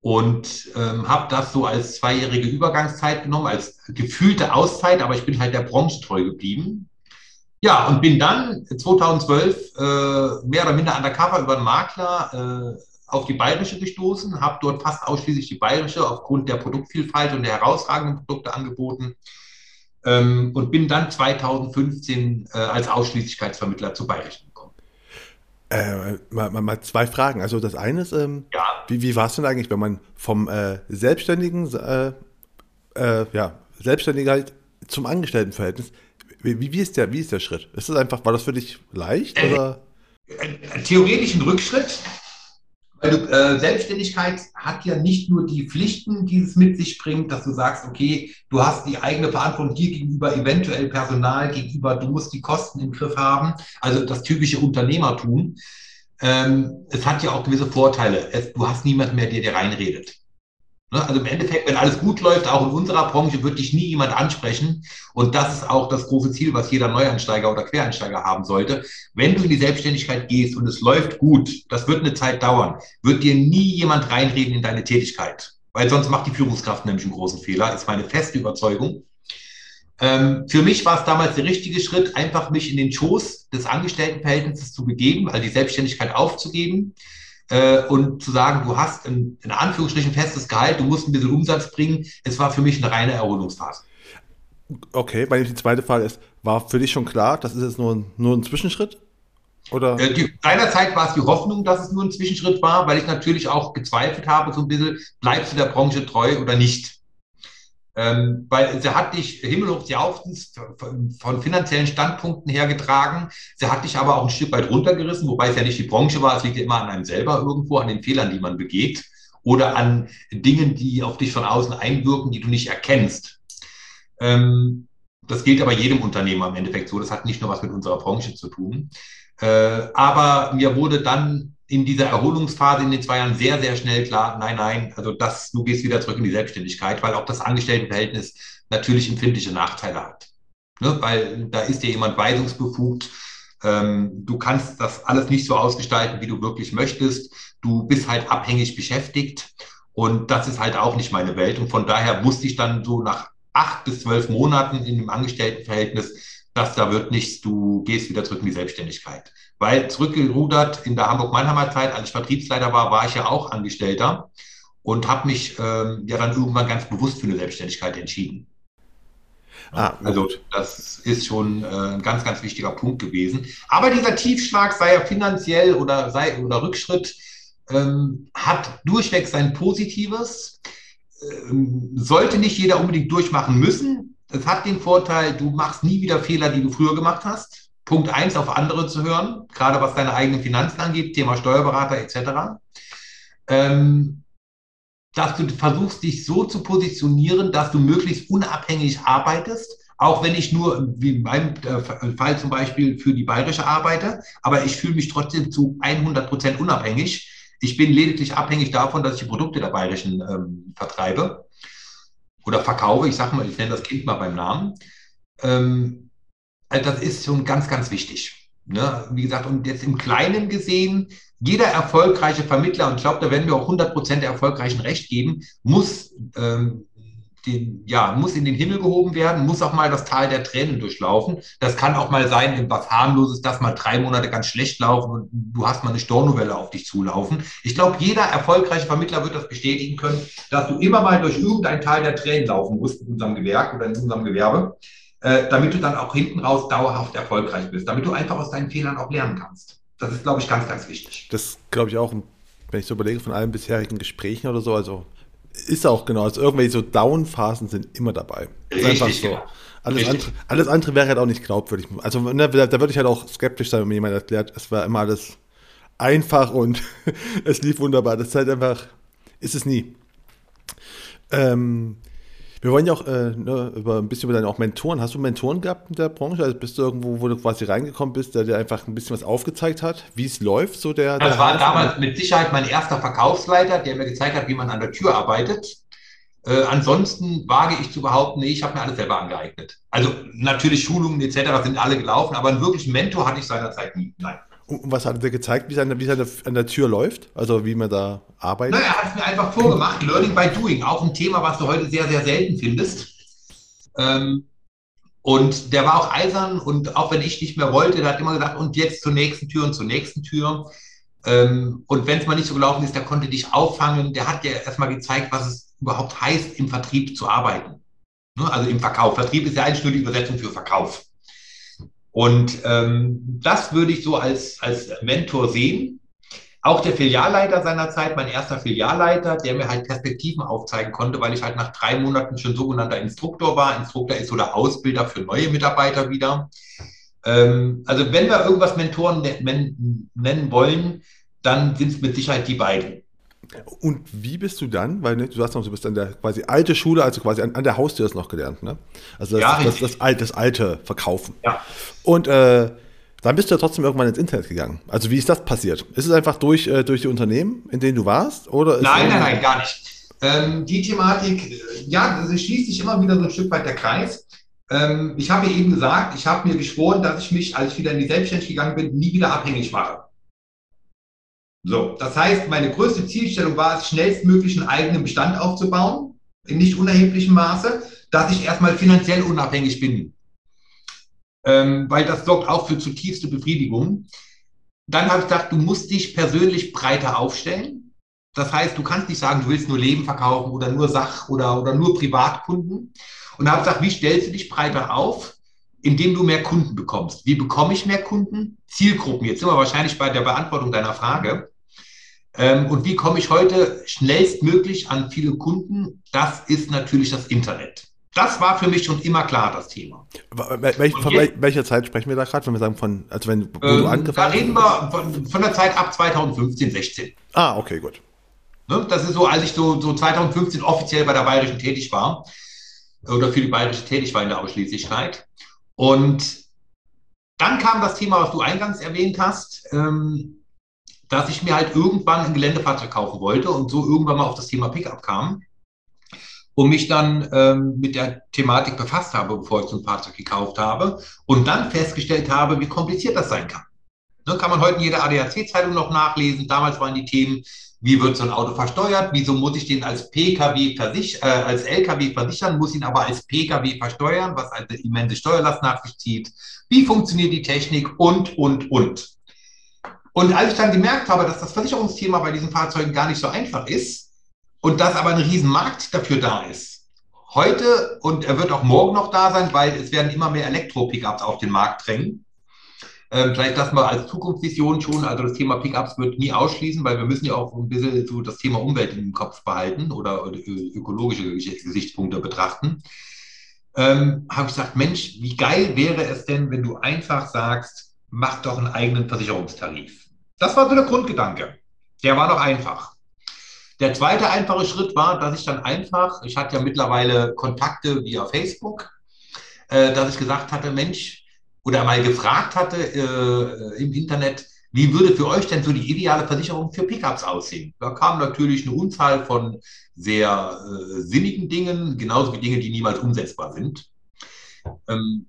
Und ähm, habe das so als zweijährige Übergangszeit genommen, als gefühlte Auszeit, aber ich bin halt der Branche treu geblieben. Ja, und bin dann 2012 äh, mehr oder minder undercover über einen Makler äh, auf die Bayerische gestoßen, habe dort fast ausschließlich die Bayerische aufgrund der Produktvielfalt und der herausragenden Produkte angeboten ähm, und bin dann 2015 äh, als Ausschließlichkeitsvermittler zu Bayerischen gekommen. Äh, mal, mal, zwei Fragen. Also das eine ist, ähm, ja. wie, wie war es denn eigentlich, wenn man vom äh, Selbstständigen, äh, äh, ja, Selbstständigkeit zum Angestelltenverhältnis, wie, wie, ist der, wie ist der Schritt? Ist das einfach, war das für dich leicht? Äh, oder? Theoretisch ein Rückschritt, weil du, äh, Selbstständigkeit hat ja nicht nur die Pflichten, die es mit sich bringt, dass du sagst, okay, du hast die eigene Verantwortung dir gegenüber eventuell Personal gegenüber, du musst die Kosten im Griff haben, also das typische Unternehmertum. Ähm, es hat ja auch gewisse Vorteile. Es, du hast niemanden mehr, der dir reinredet. Ne? Also im Endeffekt, wenn alles gut läuft, auch in unserer Branche, wird dich nie jemand ansprechen. Und das ist auch das große Ziel, was jeder Neueinsteiger oder Quereinsteiger haben sollte. Wenn du in die Selbstständigkeit gehst und es läuft gut, das wird eine Zeit dauern, wird dir nie jemand reinreden in deine Tätigkeit. Weil sonst macht die Führungskraft nämlich einen großen Fehler, ist meine feste Überzeugung. Ähm, für mich war es damals der richtige Schritt, einfach mich in den Schoß des Angestelltenverhältnisses zu begeben, also die Selbstständigkeit aufzugeben äh, und zu sagen, du hast ein, in Anführungsstrichen festes Gehalt, du musst ein bisschen Umsatz bringen. Es war für mich eine reine Erholungsphase. Okay, meine die zweite Frage ist, war für dich schon klar, das ist jetzt nur ein, nur ein Zwischenschritt? Oder? Äh, die, seinerzeit war es die Hoffnung, dass es nur ein Zwischenschritt war, weil ich natürlich auch gezweifelt habe, so ein bisschen, bleibst du der Branche treu oder nicht? Ähm, weil sie hat dich himmelhoch jauchzend von finanziellen Standpunkten her getragen. Sie hat dich aber auch ein Stück weit runtergerissen, wobei es ja nicht die Branche war. Es liegt ja immer an einem selber irgendwo, an den Fehlern, die man begeht oder an Dingen, die auf dich von außen einwirken, die du nicht erkennst. Ähm, das gilt aber jedem Unternehmer im Endeffekt so. Das hat nicht nur was mit unserer Branche zu tun. Äh, aber mir wurde dann in dieser Erholungsphase in den zwei Jahren sehr, sehr schnell klar, nein, nein, also das, du gehst wieder zurück in die Selbstständigkeit, weil auch das Angestelltenverhältnis natürlich empfindliche Nachteile hat. Ne? Weil da ist dir jemand weisungsbefugt, ähm, du kannst das alles nicht so ausgestalten, wie du wirklich möchtest. Du bist halt abhängig beschäftigt Und das ist halt auch nicht meine Welt. Und von daher musste ich dann so nach acht bis zwölf Monaten in einem Angestelltenverhältnis, dass da wird nichts, du gehst wieder zurück in die Selbstständigkeit. Weil zurückgerudert in der Hamburg-Mannheimer Zeit, als ich Vertriebsleiter war, war ich ja auch Angestellter und habe mich ähm, ja dann irgendwann ganz bewusst für eine Selbstständigkeit entschieden. Ah, also das ist schon äh, ein ganz, ganz wichtiger Punkt gewesen. Aber dieser Tiefschlag, sei er finanziell oder sei oder Rückschritt, ähm, hat durchweg sein Positives. Ähm, sollte nicht jeder unbedingt durchmachen müssen. Es hat den Vorteil, du machst nie wieder Fehler, die du früher gemacht hast. Punkt eins, auf andere zu hören, gerade was deine eigenen Finanzen angeht, Thema Steuerberater etc. Ähm, dass du versuchst, dich so zu positionieren, dass du möglichst unabhängig arbeitest, auch wenn ich nur, wie in meinem äh, Fall zum Beispiel, für die Bayerische arbeite, aber ich fühle mich trotzdem zu 100 Prozent unabhängig. Ich bin lediglich abhängig davon, dass ich die Produkte der Bayerischen ähm, vertreibe oder verkaufe. Ich sage mal, ich nenne das Kind mal beim Namen. Ähm, also das ist schon ganz, ganz wichtig. Ne? Wie gesagt, und jetzt im Kleinen gesehen, jeder erfolgreiche Vermittler, und ich glaube, da werden wir auch 100 Prozent der Erfolgreichen recht geben, muss, ähm, den, ja, muss in den Himmel gehoben werden, muss auch mal das Tal der Tränen durchlaufen. Das kann auch mal sein, was harmloses, dass mal drei Monate ganz schlecht laufen und du hast mal eine Stornovelle auf dich zulaufen. Ich glaube, jeder erfolgreiche Vermittler wird das bestätigen können, dass du immer mal durch irgendein Tal der Tränen laufen musst in unserem Gewerk oder in unserem Gewerbe, äh, damit du dann auch hinten raus dauerhaft erfolgreich bist, damit du einfach aus deinen Fehlern auch lernen kannst. Das ist, glaube ich, ganz, ganz wichtig. Das glaube ich auch, wenn ich so überlege, von allen bisherigen Gesprächen oder so, also ist auch genau, also irgendwelche so Down-Phasen sind immer dabei. Ist Richtig, einfach so. Genau. Alles andere, alles andere wäre halt auch nicht glaubwürdig. Also ne, da, da würde ich halt auch skeptisch sein, wenn mir jemand erklärt, es war immer alles einfach und es lief wunderbar. Das ist halt einfach, ist es nie. Ähm, wir wollen ja auch äh, ne, über ein bisschen über deine auch Mentoren. Hast du Mentoren gehabt in der Branche? Also bist du irgendwo, wo du quasi reingekommen bist, der dir einfach ein bisschen was aufgezeigt hat, wie es läuft? So der, das der war damals mit Sicherheit mein erster Verkaufsleiter, der mir gezeigt hat, wie man an der Tür arbeitet. Äh, ansonsten wage ich zu behaupten, nee, ich habe mir alles selber angeeignet. Also natürlich Schulungen etc. sind alle gelaufen, aber einen wirklichen Mentor hatte ich seinerzeit nie. Nein. Und was hat er gezeigt, wie es an, an, der Tür läuft? Also wie man da arbeitet? Na, er hat es mir einfach vorgemacht. Learning by Doing, auch ein Thema, was du heute sehr, sehr selten findest. Ähm, und der war auch eisern und auch wenn ich nicht mehr wollte, der hat immer gesagt, und jetzt zur nächsten Tür und zur nächsten Tür. Ähm, und wenn es mal nicht so gelaufen ist, der konnte dich auffangen. Der hat dir erstmal gezeigt, was es überhaupt heißt, im Vertrieb zu arbeiten. Ne? Also im Verkauf. Vertrieb ist ja nur die Übersetzung für Verkauf. Und ähm, das würde ich so als, als Mentor sehen. Auch der Filialleiter seiner Zeit, mein erster Filialleiter, der mir halt Perspektiven aufzeigen konnte, weil ich halt nach drei Monaten schon sogenannter Instruktor war. Instruktor ist so der Ausbilder für neue Mitarbeiter wieder. Ähm, also wenn wir irgendwas Mentoren nennen wollen, dann sind es mit Sicherheit die beiden. Und wie bist du dann, weil ne, du sagst noch, du bist an der quasi alte Schule, also quasi an, an der Haustür das noch gelernt, ne? Also das, ja, das, das, das, alte, das alte Verkaufen. Ja. Und äh, dann bist du ja trotzdem irgendwann ins Internet gegangen. Also wie ist das passiert? Ist es einfach durch, äh, durch die Unternehmen, in denen du warst? Oder nein, nein, nein, gar nicht. Ähm, die Thematik, äh, ja, es schließt sich immer wieder so ein Stück weit der Kreis. Ähm, ich habe eben gesagt, ich habe mir geschworen, dass ich mich, als ich wieder in die Selbstständigkeit gegangen bin, nie wieder abhängig mache. So, das heißt, meine größte Zielstellung war es, schnellstmöglich einen eigenen Bestand aufzubauen, in nicht unerheblichem Maße, dass ich erstmal finanziell unabhängig bin. Ähm, weil das sorgt auch für zutiefste Befriedigung. Dann habe ich gedacht, du musst dich persönlich breiter aufstellen. Das heißt, du kannst nicht sagen, du willst nur Leben verkaufen oder nur Sach- oder, oder nur Privatkunden. Und da habe ich gesagt, wie stellst du dich breiter auf? Indem du mehr Kunden bekommst. Wie bekomme ich mehr Kunden? Zielgruppen. Jetzt sind wir wahrscheinlich bei der Beantwortung deiner Frage. Ähm, und wie komme ich heute schnellstmöglich an viele Kunden? Das ist natürlich das Internet. Das war für mich schon immer klar, das Thema. Welch, von jetzt, welcher Zeit sprechen wir da gerade, wenn wir sagen von, also wenn wo ähm, du angefangen Da reden wir von, von, der Zeit ab 2015, 16. Ah, okay, gut. Ne, das ist so, als ich so, so 2015 offiziell bei der Bayerischen tätig war oder für die Bayerische tätig war in der Ausschließlichkeit. Und dann kam das Thema, was du eingangs erwähnt hast, ähm, dass ich mir halt irgendwann ein Geländefahrzeug kaufen wollte und so irgendwann mal auf das Thema Pickup kam und mich dann ähm, mit der Thematik befasst habe, bevor ich so ein Fahrzeug gekauft habe und dann festgestellt habe, wie kompliziert das sein kann. Ne, kann man heute in jeder ADAC-Zeitung noch nachlesen. Damals waren die Themen Wie wird so ein Auto versteuert? Wieso muss ich den als Pkw versich äh, als Lkw versichern, muss ihn aber als Pkw versteuern, was eine immense Steuerlast nach sich zieht? Wie funktioniert die Technik? Und, und, und. Und als ich dann gemerkt habe, dass das Versicherungsthema bei diesen Fahrzeugen gar nicht so einfach ist und dass aber ein Riesenmarkt dafür da ist, heute und er wird auch morgen noch da sein, weil es werden immer mehr Elektro-Pickups auf den Markt drängen. Ähm, vielleicht das mal als Zukunftsvision schon. Also das Thema Pickups wird nie ausschließen, weil wir müssen ja auch ein bisschen so das Thema Umwelt im Kopf behalten oder ökologische Gesichtspunkte betrachten. Ähm, Habe ich gesagt, Mensch, wie geil wäre es denn, wenn du einfach sagst, mach doch einen eigenen Versicherungstarif. Das war so der Grundgedanke. Der war doch einfach. Der zweite einfache Schritt war, dass ich dann einfach, ich hatte ja mittlerweile Kontakte via Facebook, äh, dass ich gesagt hatte, Mensch, oder mal gefragt hatte äh, im Internet, wie würde für euch denn so die ideale Versicherung für Pickups aussehen? Da kam natürlich eine Unzahl von sehr äh, sinnigen Dingen, genauso wie Dinge, die niemals umsetzbar sind. Ähm,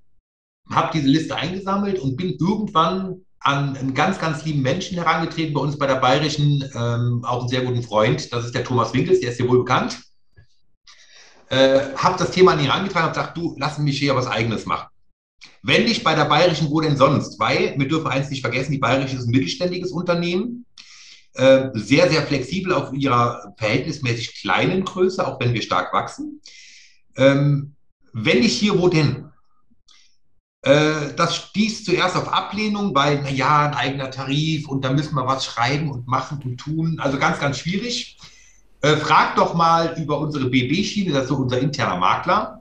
habe diese Liste eingesammelt und bin irgendwann an einen ganz, ganz lieben Menschen herangetreten, bei uns bei der Bayerischen, ähm, auch einen sehr guten Freund, das ist der Thomas Winkels, der ist dir wohl bekannt. Äh, habe das Thema an ihn herangetragen und gesagt, du, lass mich hier was Eigenes machen. Wenn nicht bei der Bayerischen, wo denn sonst? Weil, wir dürfen eins nicht vergessen, die Bayerische ist ein mittelständiges Unternehmen, äh, sehr, sehr flexibel auf ihrer verhältnismäßig kleinen Größe, auch wenn wir stark wachsen. Ähm, wenn nicht hier, wo denn? Äh, das stieß zuerst auf Ablehnung, weil, naja, ein eigener Tarif und da müssen wir was schreiben und machen und tun. Also ganz, ganz schwierig. Äh, frag doch mal über unsere BB-Schiene, das ist so unser interner Makler,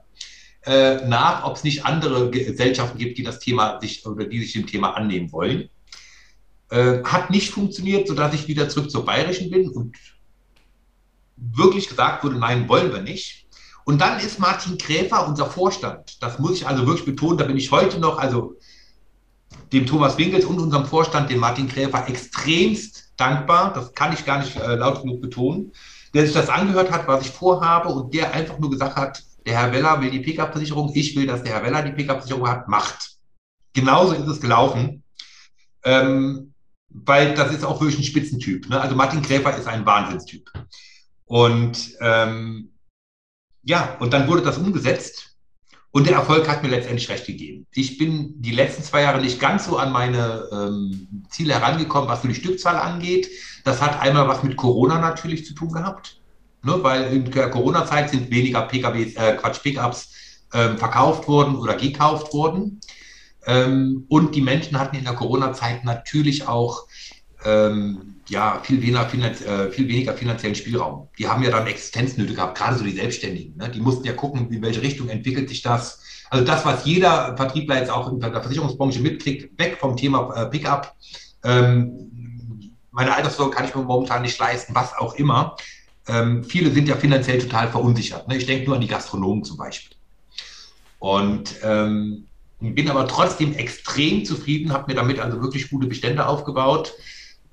äh, nach, ob es nicht andere Gesellschaften gibt, die das Thema sich oder die sich dem Thema annehmen wollen. Äh, hat nicht funktioniert, sodass ich wieder zurück zur Bayerischen bin und wirklich gesagt wurde, nein, wollen wir nicht. Und dann ist Martin Kräfer unser Vorstand. Das muss ich also wirklich betonen. Da bin ich heute noch, also dem Thomas Winkels und unserem Vorstand, dem Martin Kräfer, extremst dankbar. Das kann ich gar nicht äh, laut genug betonen. Der sich das angehört hat, was ich vorhabe und der einfach nur gesagt hat, der Herr Weller will die Pickup-Versicherung, ich will, dass der Herr Weller die Pickup-Versicherung hat, macht. Genauso ist es gelaufen. Ähm, weil das ist auch wirklich ein Spitzentyp. Ne? Also Martin Kräfer ist ein Wahnsinnstyp. Und ähm, ja, und dann wurde das umgesetzt und der Erfolg hat mir letztendlich recht gegeben. Ich bin die letzten zwei Jahre nicht ganz so an meine ähm, Ziele herangekommen, was für die Stückzahl angeht. Das hat einmal was mit Corona natürlich zu tun gehabt, ne, weil in der Corona-Zeit sind weniger PKWs, äh, Quatsch, Pickups ähm, verkauft worden oder gekauft worden. Ähm, und die Menschen hatten in der Corona-Zeit natürlich auch ähm, ja, viel weniger, äh, viel weniger finanziellen Spielraum. Die haben ja dann Existenznöte gehabt, gerade so die Selbstständigen. Ne? Die mussten ja gucken, in welche Richtung entwickelt sich das. Also das, was jeder Vertriebler jetzt auch in der Versicherungsbranche mitkriegt, weg vom Thema äh, Pickup. Ähm, meine Altersvorsorge kann ich mir momentan nicht leisten, was auch immer. Ähm, viele sind ja finanziell total verunsichert. Ne? Ich denke nur an die Gastronomen zum Beispiel. Und ähm, bin aber trotzdem extrem zufrieden, habe mir damit also wirklich gute Bestände aufgebaut.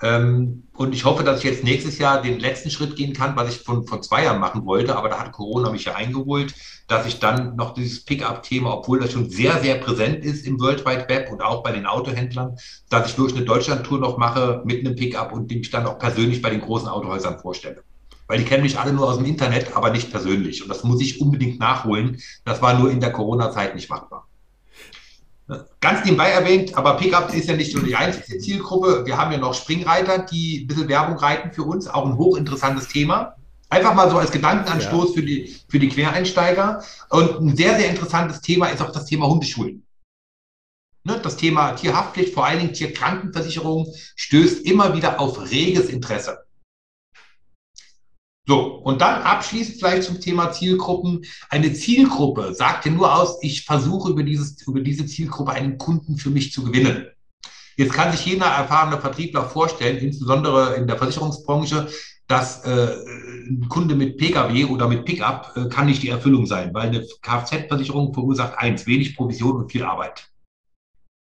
Ähm, und ich hoffe, dass ich jetzt nächstes Jahr den letzten Schritt gehen kann, was ich von vor zwei Jahren machen wollte, aber da hat Corona mich ja eingeholt, dass ich dann noch dieses Pickup-Thema, obwohl das schon sehr, sehr präsent ist im World Wide Web und auch bei den Autohändlern, dass ich wirklich eine Deutschland-Tour noch mache mit einem Pickup und die mich dann auch persönlich bei den großen Autohäusern vorstelle. Weil die kennen mich alle nur aus dem Internet, aber nicht persönlich. Und das muss ich unbedingt nachholen. Das war nur in der Corona-Zeit nicht machbar. Ganz nebenbei erwähnt, aber Pickup ist ja nicht nur die einzige Zielgruppe. Wir haben ja noch Springreiter, die ein bisschen Werbung reiten für uns, auch ein hochinteressantes Thema. Einfach mal so als Gedankenanstoß ja. für, die, für die Quereinsteiger. Und ein sehr, sehr interessantes Thema ist auch das Thema Hundeschulen. Ne, das Thema Tierhaftpflicht, vor allen Dingen Tierkrankenversicherung, stößt immer wieder auf reges Interesse. So, und dann abschließend vielleicht zum Thema Zielgruppen. Eine Zielgruppe sagt ja nur aus, ich versuche über, dieses, über diese Zielgruppe einen Kunden für mich zu gewinnen. Jetzt kann sich jeder erfahrene Vertriebler vorstellen, insbesondere in der Versicherungsbranche, dass äh, ein Kunde mit Pkw oder mit Pickup äh, kann nicht die Erfüllung sein, weil eine Kfz-Versicherung verursacht eins, wenig Provision und viel Arbeit.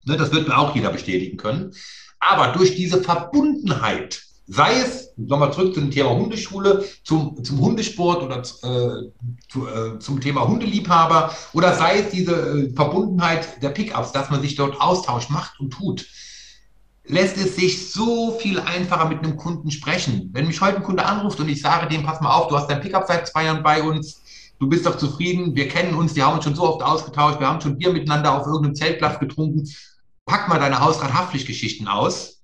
Ne, das wird mir auch jeder bestätigen können. Aber durch diese Verbundenheit Sei es, nochmal zurück zu dem Thema Hundeschule, zum, zum Hundesport oder äh, zu, äh, zum Thema Hundeliebhaber oder sei es diese äh, Verbundenheit der Pickups, dass man sich dort austauscht, macht und tut. lässt es sich so viel einfacher mit einem Kunden sprechen. Wenn mich heute ein Kunde anruft und ich sage dem, pass mal auf, du hast dein Pickup seit zwei Jahren bei uns, du bist doch zufrieden, wir kennen uns, wir haben uns schon so oft ausgetauscht, wir haben schon Bier miteinander auf irgendeinem Zeltplatz getrunken, pack mal deine Hausrathaftpflichtgeschichten aus,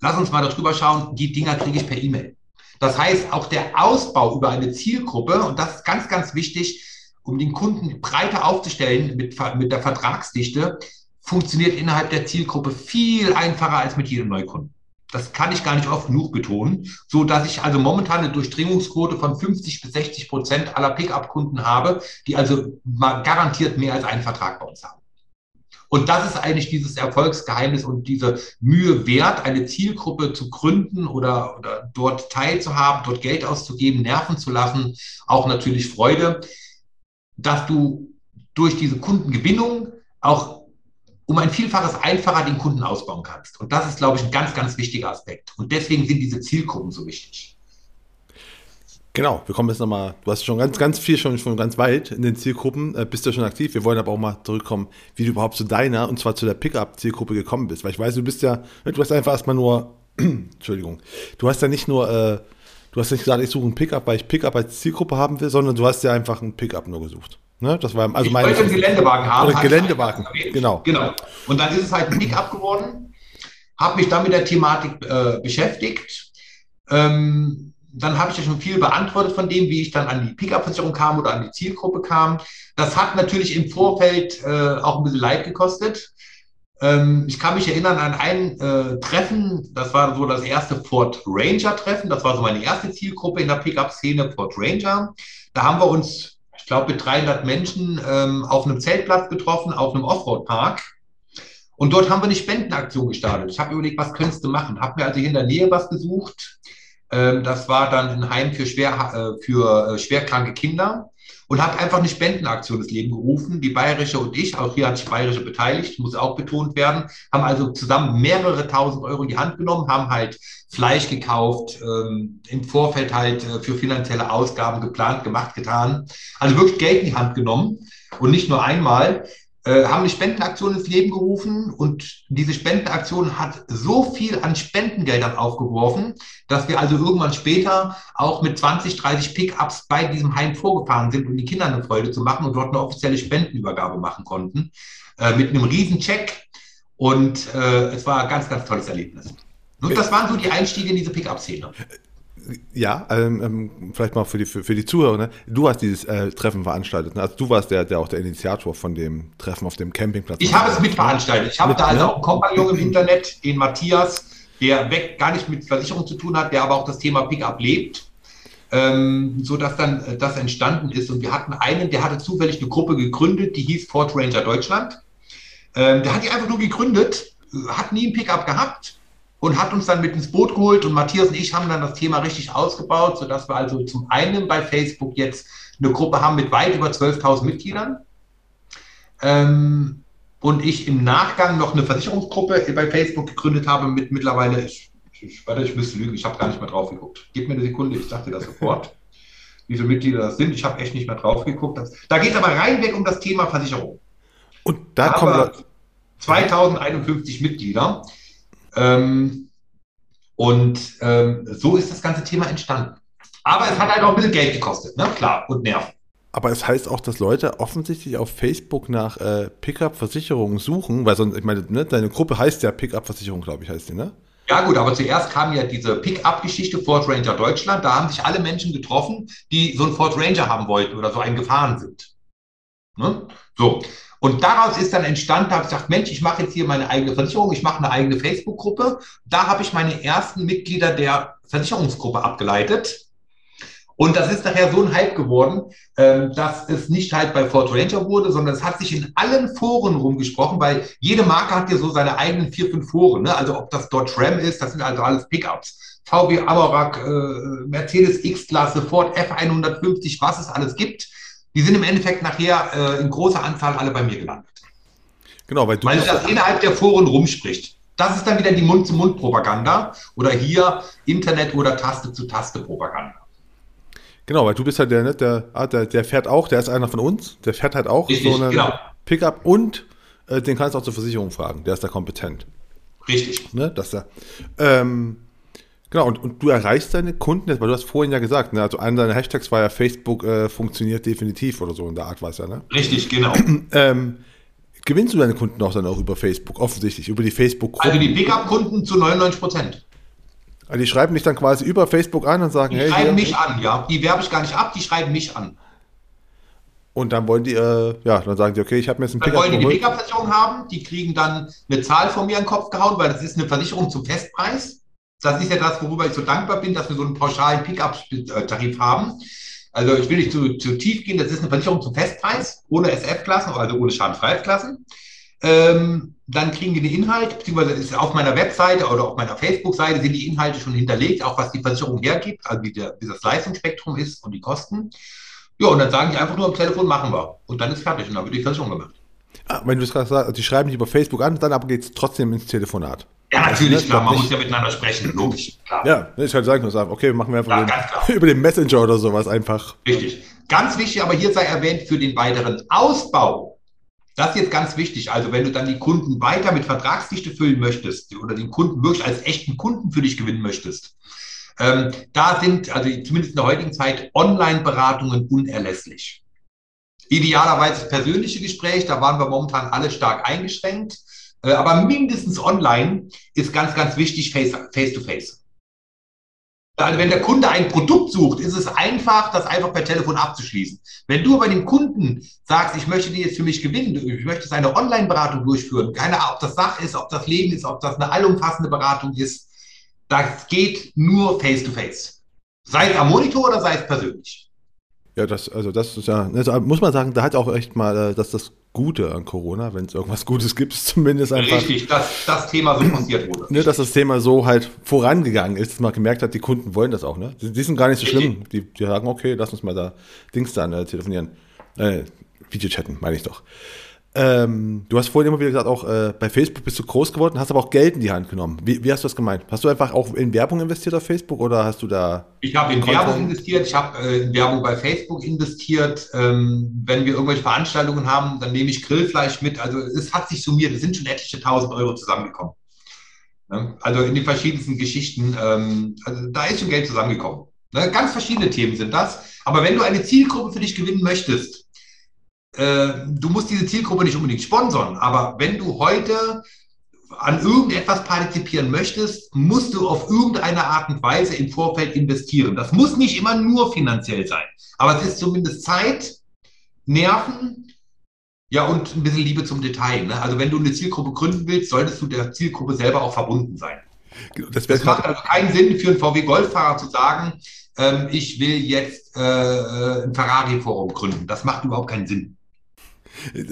lass uns mal darüber schauen, die Dinger kriege ich per E-Mail. Das heißt, auch der Ausbau über eine Zielgruppe, und das ist ganz, ganz wichtig, um den Kunden breiter aufzustellen mit, mit der Vertragsdichte, funktioniert innerhalb der Zielgruppe viel einfacher als mit jedem Neukunden. Das kann ich gar nicht oft genug betonen, so dass ich also momentan eine Durchdringungsquote von 50 bis 60 Prozent aller Pickup-Kunden habe, die also garantiert mehr als einen Vertrag bei uns haben. Und das ist eigentlich dieses Erfolgsgeheimnis und diese Mühe wert, eine Zielgruppe zu gründen oder, oder dort teilzuhaben, dort Geld auszugeben, nerven zu lassen, auch natürlich Freude, dass du durch diese Kundengewinnung auch um ein Vielfaches einfacher den Kunden ausbauen kannst. Und das ist, glaube ich, ein ganz, ganz wichtiger Aspekt. Und deswegen sind diese Zielgruppen so wichtig. Genau, wir kommen jetzt nochmal, du hast schon ganz, ganz viel, schon, schon ganz weit in den Zielgruppen, äh, bist du schon aktiv. Wir wollen aber auch mal zurückkommen, wie du überhaupt zu deiner, und zwar zu der Pickup-Zielgruppe gekommen bist. Weil ich weiß, du bist ja, du hast einfach erstmal nur, Entschuldigung, du hast ja nicht nur, äh, du hast nicht gesagt, ich suche ein Pickup, weil ich Pickup als Zielgruppe haben will, sondern du hast ja einfach ein Pickup nur gesucht. Ne? Das war also ich meine wollte einen Geländewagen haben. Oder Geländewagen, genau. Genau. Und dann ist es halt ein Pickup geworden. Habe mich dann mit der Thematik äh, beschäftigt. Ähm, dann habe ich ja schon viel beantwortet von dem, wie ich dann an die Pickup-Versicherung kam oder an die Zielgruppe kam. Das hat natürlich im Vorfeld äh, auch ein bisschen Leid gekostet. Ähm, ich kann mich erinnern an ein äh, Treffen, das war so das erste Ford Ranger-Treffen. Das war so meine erste Zielgruppe in der Pickup-Szene, Ford Ranger. Da haben wir uns glaube, mit 300 Menschen ähm, auf einem Zeltplatz getroffen, auf einem Offroad-Park. Und dort haben wir eine Spendenaktion gestartet. Ich habe überlegt, was könntest du machen? Habe mir also hier in der Nähe was gesucht. Ähm, das war dann ein Heim für, schwer, äh, für äh, schwerkranke Kinder und habe einfach eine Spendenaktion ins Leben gerufen. Die Bayerische und ich, auch hier hat sich Bayerische beteiligt, muss auch betont werden, haben also zusammen mehrere tausend Euro in die Hand genommen, haben halt Fleisch gekauft, ähm, im Vorfeld halt äh, für finanzielle Ausgaben geplant, gemacht, getan. Also wirklich Geld in die Hand genommen und nicht nur einmal. Äh, haben eine Spendenaktion ins Leben gerufen und diese Spendenaktion hat so viel an Spendengeldern aufgeworfen, dass wir also irgendwann später auch mit 20, 30 Pickups bei diesem Heim vorgefahren sind, um die Kinder eine Freude zu machen und dort eine offizielle Spendenübergabe machen konnten, äh, mit einem riesen Check. Und äh, es war ein ganz, ganz tolles Erlebnis. Und das waren so die Einstiege in diese Pickup-Szene ja, ähm, ähm, vielleicht mal für die, für, für die Zuhörer, ne? du hast dieses äh, Treffen veranstaltet. Ne? Also du warst der, der auch der Initiator von dem Treffen auf dem Campingplatz. Ich habe es mitveranstaltet. Ich habe da also ne? auch einen Kompagnon im Internet, den Matthias, der weg gar nicht mit Versicherung zu tun hat, der aber auch das Thema Pickup lebt. Ähm, so dass dann äh, das entstanden ist. Und wir hatten einen, der hatte zufällig eine Gruppe gegründet, die hieß Ford Ranger Deutschland. Ähm, der hat die einfach nur gegründet, hat nie ein Pickup gehabt, und hat uns dann mit ins Boot geholt und Matthias und ich haben dann das Thema richtig ausgebaut, sodass wir also zum einen bei Facebook jetzt eine Gruppe haben mit weit über 12.000 Mitgliedern ähm, und ich im Nachgang noch eine Versicherungsgruppe bei Facebook gegründet habe mit mittlerweile, ich, ich, warte, ich müsste lügen, ich habe gar nicht mehr drauf geguckt. Gib mir eine Sekunde, ich sagte das sofort, wie viele Mitglieder das sind. Ich habe echt nicht mehr drauf geguckt. Da geht es aber reinweg um das Thema Versicherung. Und da kommen 2051 Mitglieder. Ähm, und ähm, so ist das ganze Thema entstanden. Aber es hat halt auch ein bisschen Geld gekostet, ne? Klar, und Nerven. Aber es heißt auch, dass Leute offensichtlich auf Facebook nach äh, Pickup-Versicherungen suchen, weil sonst, ich meine, ne, deine Gruppe heißt ja Pickup-Versicherung, glaube ich, heißt die, ne? Ja gut, aber zuerst kam ja diese Pickup-Geschichte Ford Ranger Deutschland. Da haben sich alle Menschen getroffen, die so einen Ford Ranger haben wollten oder so einen gefahren sind. Ne? So, und daraus ist dann entstanden, habe ich gesagt, Mensch, ich mache jetzt hier meine eigene Versicherung, ich mache eine eigene Facebook-Gruppe. Da habe ich meine ersten Mitglieder der Versicherungsgruppe abgeleitet. Und das ist nachher so ein Hype geworden, ähm, dass es nicht halt bei Ford Ranger wurde, sondern es hat sich in allen Foren rumgesprochen, weil jede Marke hat ja so seine eigenen vier, fünf Foren. Ne? Also ob das Dodge Ram ist, das sind also alles Pickups. VW Amarok, äh, Mercedes X-Klasse, Ford F150, was es alles gibt die sind im Endeffekt nachher äh, in großer Anzahl alle bei mir gelandet. Genau, weil du. Weil das innerhalb der Foren rumspricht. Das ist dann wieder die Mund-zu-Mund-Propaganda oder hier Internet- oder Taste-zu-Taste-Propaganda. Genau, weil du bist halt der, ne, der, ah, der, der fährt auch, der ist einer von uns, der fährt halt auch Richtig, so einen genau. Pickup und äh, den kannst du auch zur Versicherung fragen, der ist da kompetent. Richtig. Ne, das ja. Ähm, genau, und, und du erreichst deine Kunden jetzt, weil du hast vorhin ja gesagt, ne, also einer deiner Hashtags war ja Facebook äh, funktioniert definitiv oder so in der Art war es ja, ne? Richtig, genau. ähm, gewinnst du deine Kunden auch dann auch über Facebook, offensichtlich, über die facebook Also die Pickup-Kunden zu 99 Prozent. Also die schreiben dich dann quasi über Facebook an und sagen, die hey. Die schreiben mich an, ja. Die werbe ich gar nicht ab, die schreiben mich an. Und dann wollen die, äh, ja, dann sagen die, okay, ich habe mir jetzt einen Pickup. Dann wollen die die Pickup-Versicherung haben, die kriegen dann eine Zahl von mir in den Kopf gehauen, weil das ist eine Versicherung zum Festpreis. Das ist ja das, worüber ich so dankbar bin, dass wir so einen pauschalen Pickup-Tarif haben. Also ich will nicht zu, zu tief gehen, das ist eine Versicherung zum Festpreis, ohne SF-Klassen, also ohne Schadenfreiheitsklassen. Ähm, dann kriegen die den Inhalt, beziehungsweise ist auf meiner Webseite oder auf meiner Facebook-Seite sind die Inhalte schon hinterlegt, auch was die Versicherung hergibt, also wie, der, wie das Leistungsspektrum ist und die Kosten. Ja, und dann sagen die einfach nur am Telefon, machen wir. Und dann ist fertig und dann wird die Versicherung gemacht. Ah, wenn du es gerade sagst, die schreiben dich über Facebook an, dann aber geht es trotzdem ins Telefonat. Ja, natürlich, klar, man nicht, muss ja miteinander sprechen, logisch. Klar. Ja, ich kann sagen, sagen, okay, machen wir einfach ja, den, über den Messenger oder sowas einfach. Richtig. Ganz wichtig, aber hier sei erwähnt für den weiteren Ausbau. Das ist jetzt ganz wichtig. Also, wenn du dann die Kunden weiter mit Vertragsdichte füllen möchtest oder den Kunden wirklich als echten Kunden für dich gewinnen möchtest, ähm, da sind, also zumindest in der heutigen Zeit, Online-Beratungen unerlässlich. Idealerweise das persönliche Gespräch, da waren wir momentan alle stark eingeschränkt. Äh, aber mindestens online ist ganz, ganz wichtig face-to-face. -face. Also wenn der Kunde ein Produkt sucht, ist es einfach, das einfach per Telefon abzuschließen. Wenn du bei dem Kunden sagst, ich möchte die jetzt für mich gewinnen, ich möchte eine Online-Beratung durchführen, keine Ahnung, ob das Sach ist, ob das Leben ist, ob das eine allumfassende Beratung ist, das geht nur face-to-face. Sei es am Monitor oder sei es persönlich. Ja, das, also das ist ja, also muss man sagen, da hat auch echt mal, äh, dass das Gute an Corona, wenn es irgendwas Gutes gibt, zumindest einfach. Richtig, dass das Thema so passiert wurde. Ne, dass das Thema so halt vorangegangen ist, dass man gemerkt hat, die Kunden wollen das auch, ne? Die, die sind gar nicht so schlimm. Die, die sagen, okay, lass uns mal da Dings dann äh, telefonieren. Äh, Videochatten, meine ich doch. Ähm, du hast vorhin immer wieder gesagt, auch äh, bei Facebook bist du groß geworden, hast aber auch Geld in die Hand genommen. Wie, wie hast du das gemeint? Hast du einfach auch in Werbung investiert auf Facebook oder hast du da. Ich habe in? Werbung investiert, ich habe äh, in Werbung bei Facebook investiert. Ähm, wenn wir irgendwelche Veranstaltungen haben, dann nehme ich Grillfleisch mit. Also es hat sich summiert, es sind schon etliche tausend Euro zusammengekommen. Ne? Also in den verschiedensten Geschichten, ähm, also da ist schon Geld zusammengekommen. Ne? Ganz verschiedene Themen sind das. Aber wenn du eine Zielgruppe für dich gewinnen möchtest, äh, du musst diese Zielgruppe nicht unbedingt sponsern, aber wenn du heute an irgendetwas partizipieren möchtest, musst du auf irgendeine Art und Weise im Vorfeld investieren. Das muss nicht immer nur finanziell sein, aber es ist zumindest Zeit, Nerven, ja und ein bisschen Liebe zum Detail. Ne? Also wenn du eine Zielgruppe gründen willst, solltest du der Zielgruppe selber auch verbunden sein. Das, das macht also keinen Sinn für einen VW Golffahrer zu sagen, ähm, ich will jetzt äh, äh ein Ferrari-Forum gründen. Das macht überhaupt keinen Sinn.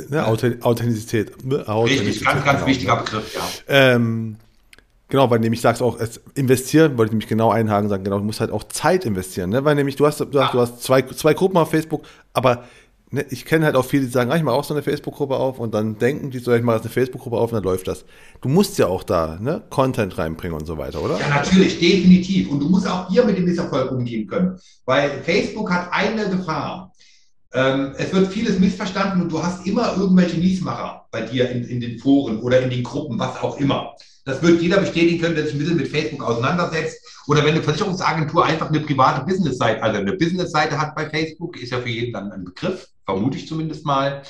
Ne, Authentizität. Authentizität. Richtig, ganz, ganz genau, wichtiger Begriff, ja. Ähm, genau, weil nämlich sagst auch, es investieren, wollte ich nämlich genau einhaken sagen, genau, du musst halt auch Zeit investieren, ne? weil nämlich du hast, du hast, du hast zwei, zwei Gruppen auf Facebook, aber ne, ich kenne halt auch viele, die sagen, ah, ich mache auch so eine Facebook-Gruppe auf und dann denken die so, ich mache jetzt eine Facebook-Gruppe auf und dann läuft das. Du musst ja auch da ne, Content reinbringen und so weiter, oder? Ja, natürlich, definitiv. Und du musst auch hier mit dem Misserfolg umgehen können, weil Facebook hat eine Gefahr. Ähm, es wird vieles missverstanden und du hast immer irgendwelche Miesmacher bei dir in, in, den Foren oder in den Gruppen, was auch immer. Das wird jeder bestätigen können, der sich ein bisschen mit Facebook auseinandersetzt. Oder wenn eine Versicherungsagentur einfach eine private Businessseite, also eine Businessseite hat bei Facebook, ist ja für jeden dann ein Begriff, vermute ich zumindest mal.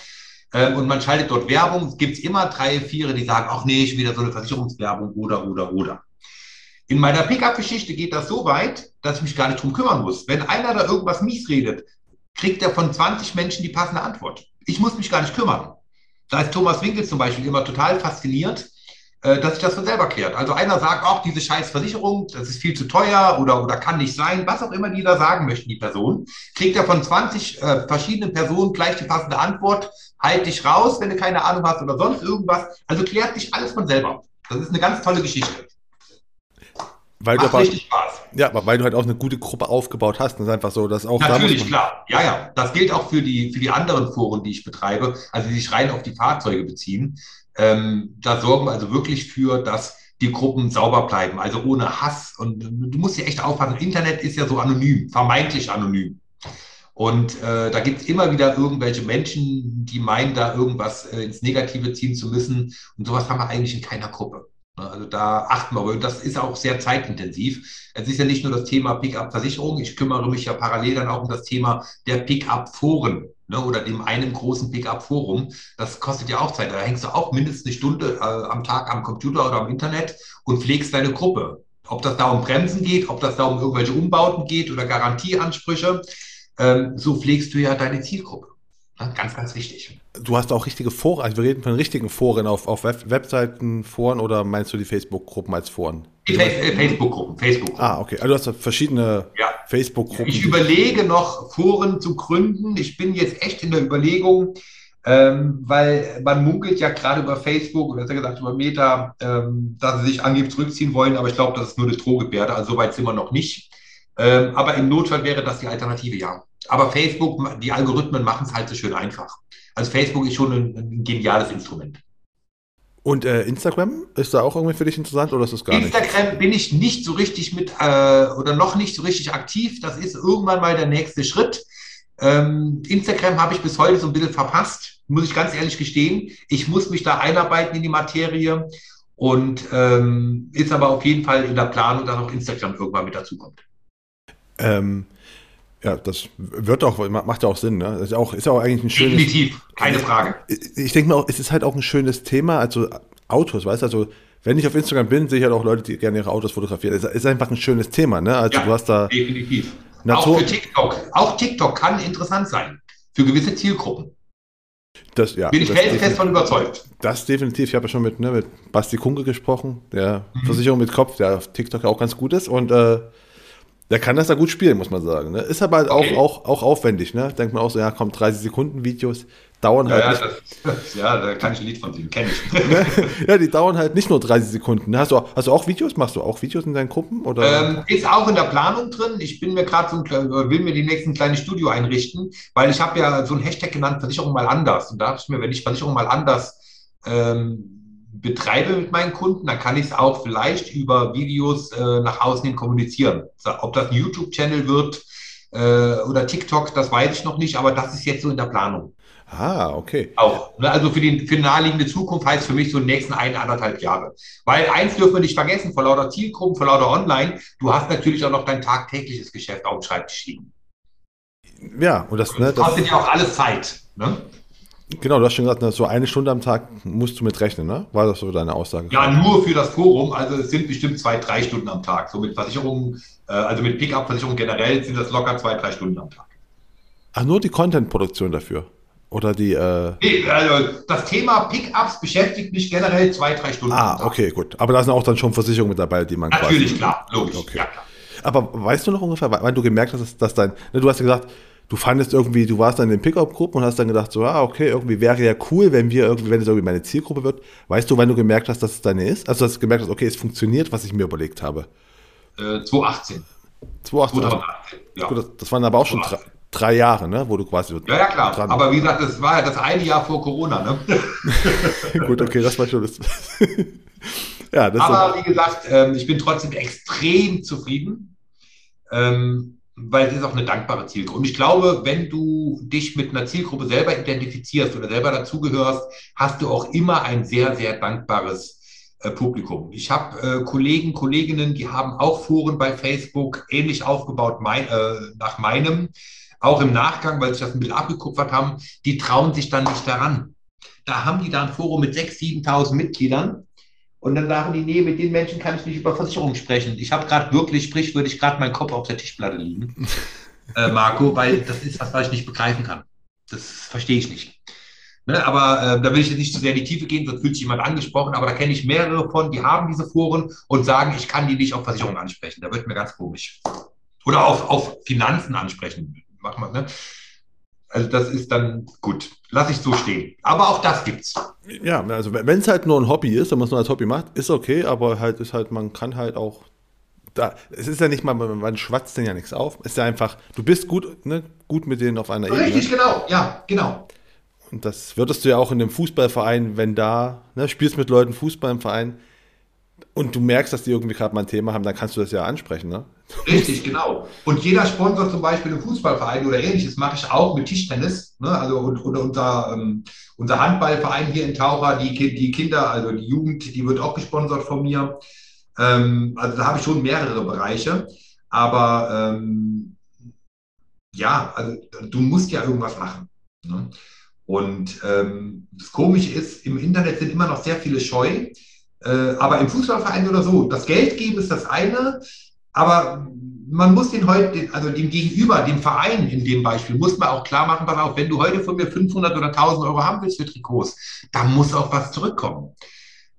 Ähm, und man schaltet dort Werbung. Es gibt immer drei, vier, die sagen, ach nee, ich wieder so eine Versicherungswerbung oder, oder, oder. In meiner Pickup-Geschichte geht das so weit, dass ich mich gar nicht drum kümmern muss. Wenn einer da irgendwas mies redet, kriegt er von 20 Menschen die passende Antwort. Ich muss mich gar nicht kümmern. Da ist Thomas Winkel zum Beispiel immer total fasziniert, äh, dass sich das von selber klärt. Also einer sagt, auch diese scheiß Versicherung, das ist viel zu teuer oder, oder kann nicht sein, was auch immer die da sagen möchten, die Person, kriegt er von 20 äh, verschiedenen Personen gleich die passende Antwort, halt dich raus, wenn du keine Ahnung hast oder sonst irgendwas. Also klärt sich alles von selber. Das ist eine ganz tolle Geschichte. Weil Macht du aber, richtig Spaß. Ja, aber weil du halt auch eine gute Gruppe aufgebaut hast. Das ist einfach so, dass auch. Natürlich, klar. Ja, ja. Das gilt auch für die, für die anderen Foren, die ich betreibe, also die sich rein auf die Fahrzeuge beziehen. Ähm, da sorgen wir also wirklich für, dass die Gruppen sauber bleiben, also ohne Hass. Und du musst ja echt aufpassen. Internet ist ja so anonym, vermeintlich anonym. Und äh, da gibt es immer wieder irgendwelche Menschen, die meinen, da irgendwas äh, ins Negative ziehen zu müssen. Und sowas haben wir eigentlich in keiner Gruppe. Also da achten wir, und das ist auch sehr zeitintensiv. Es ist ja nicht nur das Thema Pickup-Versicherung, ich kümmere mich ja parallel dann auch um das Thema der Pickup-Foren ne, oder dem einen großen Pickup-Forum. Das kostet ja auch Zeit. Da hängst du auch mindestens eine Stunde äh, am Tag am Computer oder am Internet und pflegst deine Gruppe. Ob das da um Bremsen geht, ob das da um irgendwelche Umbauten geht oder Garantieansprüche, ähm, so pflegst du ja deine Zielgruppe. Ne, ganz, ganz wichtig. Du hast auch richtige Foren, also wir reden von richtigen Foren auf, auf Web Webseiten, Foren oder meinst du die Facebook-Gruppen als Foren? Die äh, Facebook-Gruppen, Facebook Ah, okay. Also du hast verschiedene ja. Facebook-Gruppen. Ich überlege noch, Foren zu gründen. Ich bin jetzt echt in der Überlegung, ähm, weil man munkelt ja gerade über Facebook oder besser gesagt über Meta, ähm, dass sie sich angeblich zurückziehen wollen, aber ich glaube, das ist nur eine Drohgebärde, also so weit sind wir noch nicht. Ähm, aber im Notfall wäre das die Alternative, ja. Aber Facebook, die Algorithmen machen es halt so schön einfach. Also Facebook ist schon ein, ein geniales Instrument. Und äh, Instagram, ist da auch irgendwie für dich interessant oder ist das gar Instagram nicht? Instagram bin ich nicht so richtig mit äh, oder noch nicht so richtig aktiv. Das ist irgendwann mal der nächste Schritt. Ähm, Instagram habe ich bis heute so ein bisschen verpasst, muss ich ganz ehrlich gestehen. Ich muss mich da einarbeiten in die Materie und ähm, ist aber auf jeden Fall in der Planung, dass auch Instagram irgendwann mit dazukommt. Ähm, ja, das wird auch, macht ja auch Sinn, ne? Das ist auch, ist auch eigentlich ein schönes. Definitiv, keine Frage. Ich denke mal, es ist halt auch ein schönes Thema, also Autos, weißt du, also wenn ich auf Instagram bin, sehe ich halt auch Leute, die gerne ihre Autos fotografieren. Es ist einfach ein schönes Thema, ne? Also ja, du hast da. Definitiv. Natur auch für TikTok. Auch TikTok kann interessant sein. Für gewisse Zielgruppen. Das, ja, Bin ich fest von überzeugt. Das definitiv. Ich habe ja schon mit, ne, mit Basti Kunke gesprochen, der mhm. Versicherung mit Kopf, der auf TikTok auch ganz gut ist. Und äh, der kann das da gut spielen, muss man sagen. Ne? Ist aber halt okay. auch, auch, auch aufwendig. Ne? Denkt man auch so, ja, kommt 30 Sekunden Videos, dauern ja, halt. Ja, das, ja, da kann ich ein Lied von singen, kenne ich. Ja, die dauern halt nicht nur 30 Sekunden. Ne? Hast du, hast du auch Videos? Machst du auch Videos in deinen Gruppen? Oder? Ähm, ist auch in der Planung drin. Ich bin mir gerade so ein, will mir die nächsten kleine Studio einrichten, weil ich habe ja so ein Hashtag genannt, Versicherung mal anders. Und da dachte ich mir, wenn ich Versicherung mal anders ähm, betreibe mit meinen Kunden, dann kann ich es auch vielleicht über Videos äh, nach außen hin kommunizieren. Ob das ein YouTube-Channel wird äh, oder TikTok, das weiß ich noch nicht, aber das ist jetzt so in der Planung. Ah, okay. Auch. Ne? Also für die, für die naheliegende Zukunft heißt für mich so die nächsten eine, anderthalb Jahre. Weil eins dürfen wir nicht vergessen, vor lauter Zielgruppen, vor lauter Online, du hast natürlich auch noch dein tagtägliches Geschäft auf dem Schreibtisch liegen. Ja, und das, ne, das kostet ja auch alles Zeit. Ne? Genau, du hast schon gesagt, so eine Stunde am Tag musst du mit rechnen, ne? War das so deine Aussage? Ja, nur für das Forum. Also es sind bestimmt zwei, drei Stunden am Tag. So mit Versicherungen, äh, also mit Pickup-Versicherungen generell sind das locker zwei, drei Stunden am Tag. Ach, nur die Content-Produktion dafür? Oder die. Äh nee, also das Thema Pickups beschäftigt mich generell zwei, drei Stunden. Ah, okay, gut. Aber da sind auch dann schon Versicherungen mit dabei, die man Natürlich, quasi klar, logisch. Okay. Ja, klar. Aber weißt du noch ungefähr, weil du gemerkt hast, dass, dass dein. Ne, du hast ja gesagt, du fandest irgendwie, du warst dann in den Pickup-Gruppen und hast dann gedacht, so, ah, okay, irgendwie wäre ja cool, wenn wir irgendwie, wenn es irgendwie meine Zielgruppe wird. Weißt du, wann du gemerkt hast, dass es deine ist? Also, dass du gemerkt hast, okay, es funktioniert, was ich mir überlegt habe. Äh, 2018. 2018. 2018 ja. Gut, das, das, waren aber auch schon drei, drei, Jahre, ne, wo du quasi. Ja, ja, klar. Aber wie gesagt, das war ja das eine Jahr vor Corona, ne? Gut, okay, das war schon das. ja, das aber wie gesagt, ähm, ich bin trotzdem extrem zufrieden. Ähm, weil es ist auch eine dankbare Zielgruppe. Und ich glaube, wenn du dich mit einer Zielgruppe selber identifizierst oder selber dazugehörst, hast du auch immer ein sehr, sehr dankbares äh, Publikum. Ich habe äh, Kollegen, Kolleginnen, die haben auch Foren bei Facebook ähnlich aufgebaut mein, äh, nach meinem, auch im Nachgang, weil sich das ein bisschen abgekupfert haben, die trauen sich dann nicht daran. Da haben die da ein Forum mit 6.000, 7.000 Mitgliedern und dann sagen die, nee, mit den Menschen kann ich nicht über Versicherung sprechen. Ich habe gerade wirklich, sprichwürdig, gerade meinen Kopf auf der Tischplatte liegen, äh, Marco, weil das ist was, was ich nicht begreifen kann. Das verstehe ich nicht. Ne, aber äh, da will ich jetzt nicht zu sehr in die Tiefe gehen, sonst fühlt sich jemand angesprochen, aber da kenne ich mehrere von, die haben diese Foren und sagen, ich kann die nicht auf Versicherung ansprechen. Da wird mir ganz komisch. Oder auf, auf Finanzen ansprechen. Mach mal, ne? Also das ist dann gut. Lass ich so stehen. Aber auch das gibt's. Ja, also wenn es halt nur ein Hobby ist, wenn man es nur als Hobby macht, ist okay, aber halt ist halt, man kann halt auch. Da, es ist ja nicht mal, man schwatzt denn ja nichts auf. Es ist ja einfach, du bist gut, ne, gut mit denen auf einer Richtig, Ebene. Richtig, genau, ja, genau. Und das würdest du ja auch in dem Fußballverein, wenn da, ne, spielst mit Leuten Fußball im Verein und du merkst, dass die irgendwie gerade mal ein Thema haben, dann kannst du das ja ansprechen, ne? Richtig, genau. Und jeder Sponsor zum Beispiel im Fußballverein oder ähnliches mache ich auch mit Tischtennis. Ne? Also und, und unser, ähm, unser Handballverein hier in Taucher, die, die Kinder, also die Jugend, die wird auch gesponsert von mir. Ähm, also da habe ich schon mehrere Bereiche. Aber ähm, ja, also du musst ja irgendwas machen. Ne? Und ähm, das Komische ist, im Internet sind immer noch sehr viele scheu. Äh, aber im Fußballverein oder so, das Geld geben ist das eine, aber man muss den heute, also dem Gegenüber, dem Verein in dem Beispiel, muss man auch klar machen, pass auf, wenn du heute von mir 500 oder 1000 Euro haben willst für Trikots, da muss auch was zurückkommen.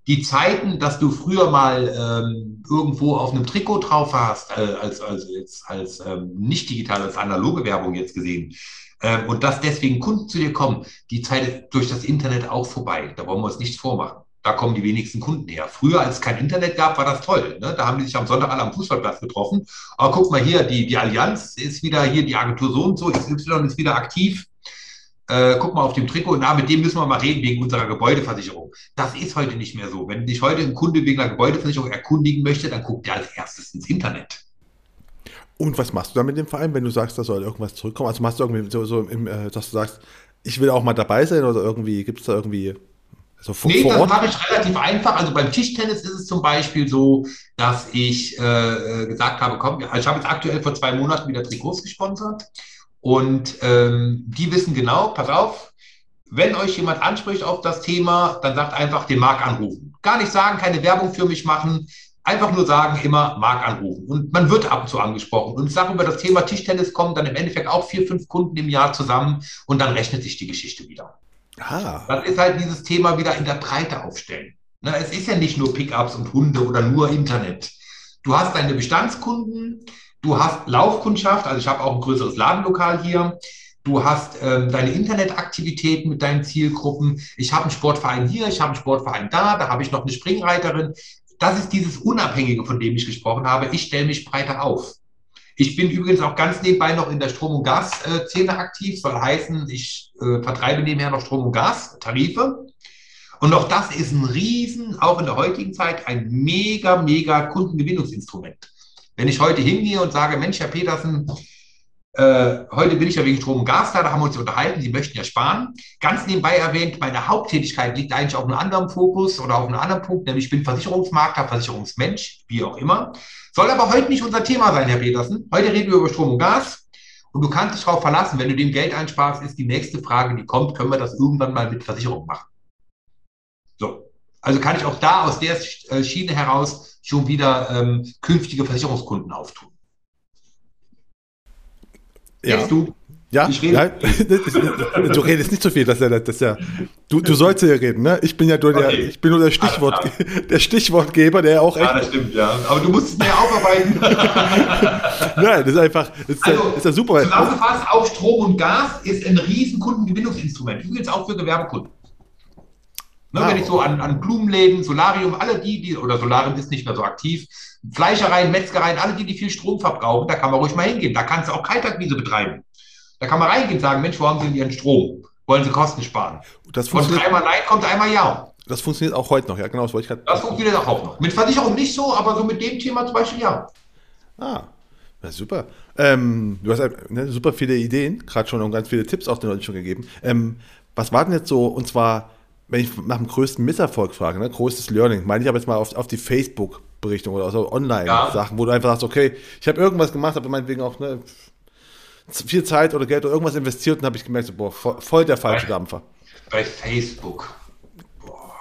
Die Zeiten, dass du früher mal ähm, irgendwo auf einem Trikot drauf hast, äh, als, als, als, als ähm, nicht digital, als analoge Werbung jetzt gesehen, ähm, und dass deswegen Kunden zu dir kommen, die Zeit ist durch das Internet auch vorbei. Da wollen wir uns nichts vormachen. Da kommen die wenigsten Kunden her. Früher, als es kein Internet gab, war das toll. Ne? Da haben die sich am Sonntag alle am Fußballplatz getroffen. Aber guck mal hier, die, die Allianz ist wieder hier, die Agentur so und so, XY ist wieder aktiv. Äh, guck mal auf dem Trikot, na, mit dem müssen wir mal reden wegen unserer Gebäudeversicherung. Das ist heute nicht mehr so. Wenn dich heute ein Kunde wegen einer Gebäudeversicherung erkundigen möchte, dann guckt er als erstes ins Internet. Und was machst du da mit dem Verein, wenn du sagst, da soll irgendwas zurückkommen? Also machst du irgendwie so, so im, äh, dass du sagst, ich will auch mal dabei sein oder irgendwie, gibt es da irgendwie so vor, nee, vor das mache ich relativ einfach. Also beim Tischtennis ist es zum Beispiel so, dass ich äh, gesagt habe, komm, also ich habe jetzt aktuell vor zwei Monaten wieder Trikots gesponsert und ähm, die wissen genau, pass auf, wenn euch jemand anspricht auf das Thema, dann sagt einfach den Marc anrufen. Gar nicht sagen, keine Werbung für mich machen, einfach nur sagen, immer Marc anrufen. Und man wird ab und zu angesprochen. Und ich sage, über das Thema Tischtennis kommen dann im Endeffekt auch vier, fünf Kunden im Jahr zusammen und dann rechnet sich die Geschichte wieder. Ah. Das ist halt dieses Thema wieder in der Breite aufstellen. Ne, es ist ja nicht nur Pickups und Hunde oder nur Internet. Du hast deine Bestandskunden, du hast Laufkundschaft, also ich habe auch ein größeres Ladenlokal hier. Du hast ähm, deine Internetaktivitäten mit deinen Zielgruppen. Ich habe einen Sportverein hier, ich habe einen Sportverein da, da habe ich noch eine Springreiterin. Das ist dieses Unabhängige, von dem ich gesprochen habe. Ich stelle mich breiter auf. Ich bin übrigens auch ganz nebenbei noch in der Strom- und Gasszene aktiv. Soll heißen, ich äh, vertreibe nebenher noch Strom- und Gas-Tarife. Und auch das ist ein Riesen, auch in der heutigen Zeit, ein mega, mega Kundengewinnungsinstrument. Wenn ich heute hingehe und sage, Mensch, Herr Petersen, äh, heute bin ich ja wegen Strom und Gas da, da haben wir uns unterhalten, Sie möchten ja sparen. Ganz nebenbei erwähnt, meine Haupttätigkeit liegt eigentlich auf einem anderen Fokus oder auf einem anderen Punkt, nämlich ich bin Versicherungsmakler, Versicherungsmensch, wie auch immer. Soll aber heute nicht unser Thema sein, Herr Petersen. Heute reden wir über Strom und Gas. Und du kannst dich darauf verlassen, wenn du dem Geld einsparst, ist die nächste Frage, die kommt, können wir das irgendwann mal mit Versicherung machen? So. Also kann ich auch da aus der äh, Schiene heraus schon wieder ähm, künftige Versicherungskunden auftun. Ja. Jetzt du. Ja, ich rede. Ja, du redest nicht so viel, dass er, dass er, du, du sollst ja reden, ne? Ich bin ja nur der, okay. ich bin nur der Stichwort, der Stichwortgeber, der auch echt. Ja, das stimmt, ja. Aber du musst es mehr aufarbeiten. Nein, das ist einfach, das ist, also, ja, ist ja super. Zusammengefasst, auch Strom und Gas ist ein riesen Kundengewinnungsinstrument. Übrigens auch für Gewerbekunden. Ne, ah, wenn ich so an, an Blumenläden, Solarium, alle die, die, oder Solarium ist nicht mehr so aktiv, Fleischereien, Metzgereien, alle die, die viel Strom verbrauchen, da kann man ruhig mal hingehen. Da kannst du auch Kaltakquise betreiben. Da kann man reingehen und sagen, Mensch, wo haben Sie denn Ihren Strom? Wollen Sie Kosten sparen? Das Von dreimal Nein kommt einmal Ja. Das funktioniert auch heute noch, ja, genau. Das, wollte ich grad das funktioniert auch heute noch. Mit Versicherung nicht so, aber so mit dem Thema zum Beispiel ja. Ah, ja, super. Ähm, du hast ne, super viele Ideen, gerade schon und ganz viele Tipps auch den Leuten schon gegeben. Ähm, was war denn jetzt so, und zwar, wenn ich nach dem größten Misserfolg frage, ne, größtes Learning, meine ich aber jetzt mal auf, auf die Facebook-Berichtung oder so Online-Sachen, ja. wo du einfach sagst, okay, ich habe irgendwas gemacht, habe meinetwegen auch ne, viel Zeit oder Geld oder irgendwas investiert und habe ich gemerkt, so, boah, voll der falsche bei, Dampfer. Bei Facebook.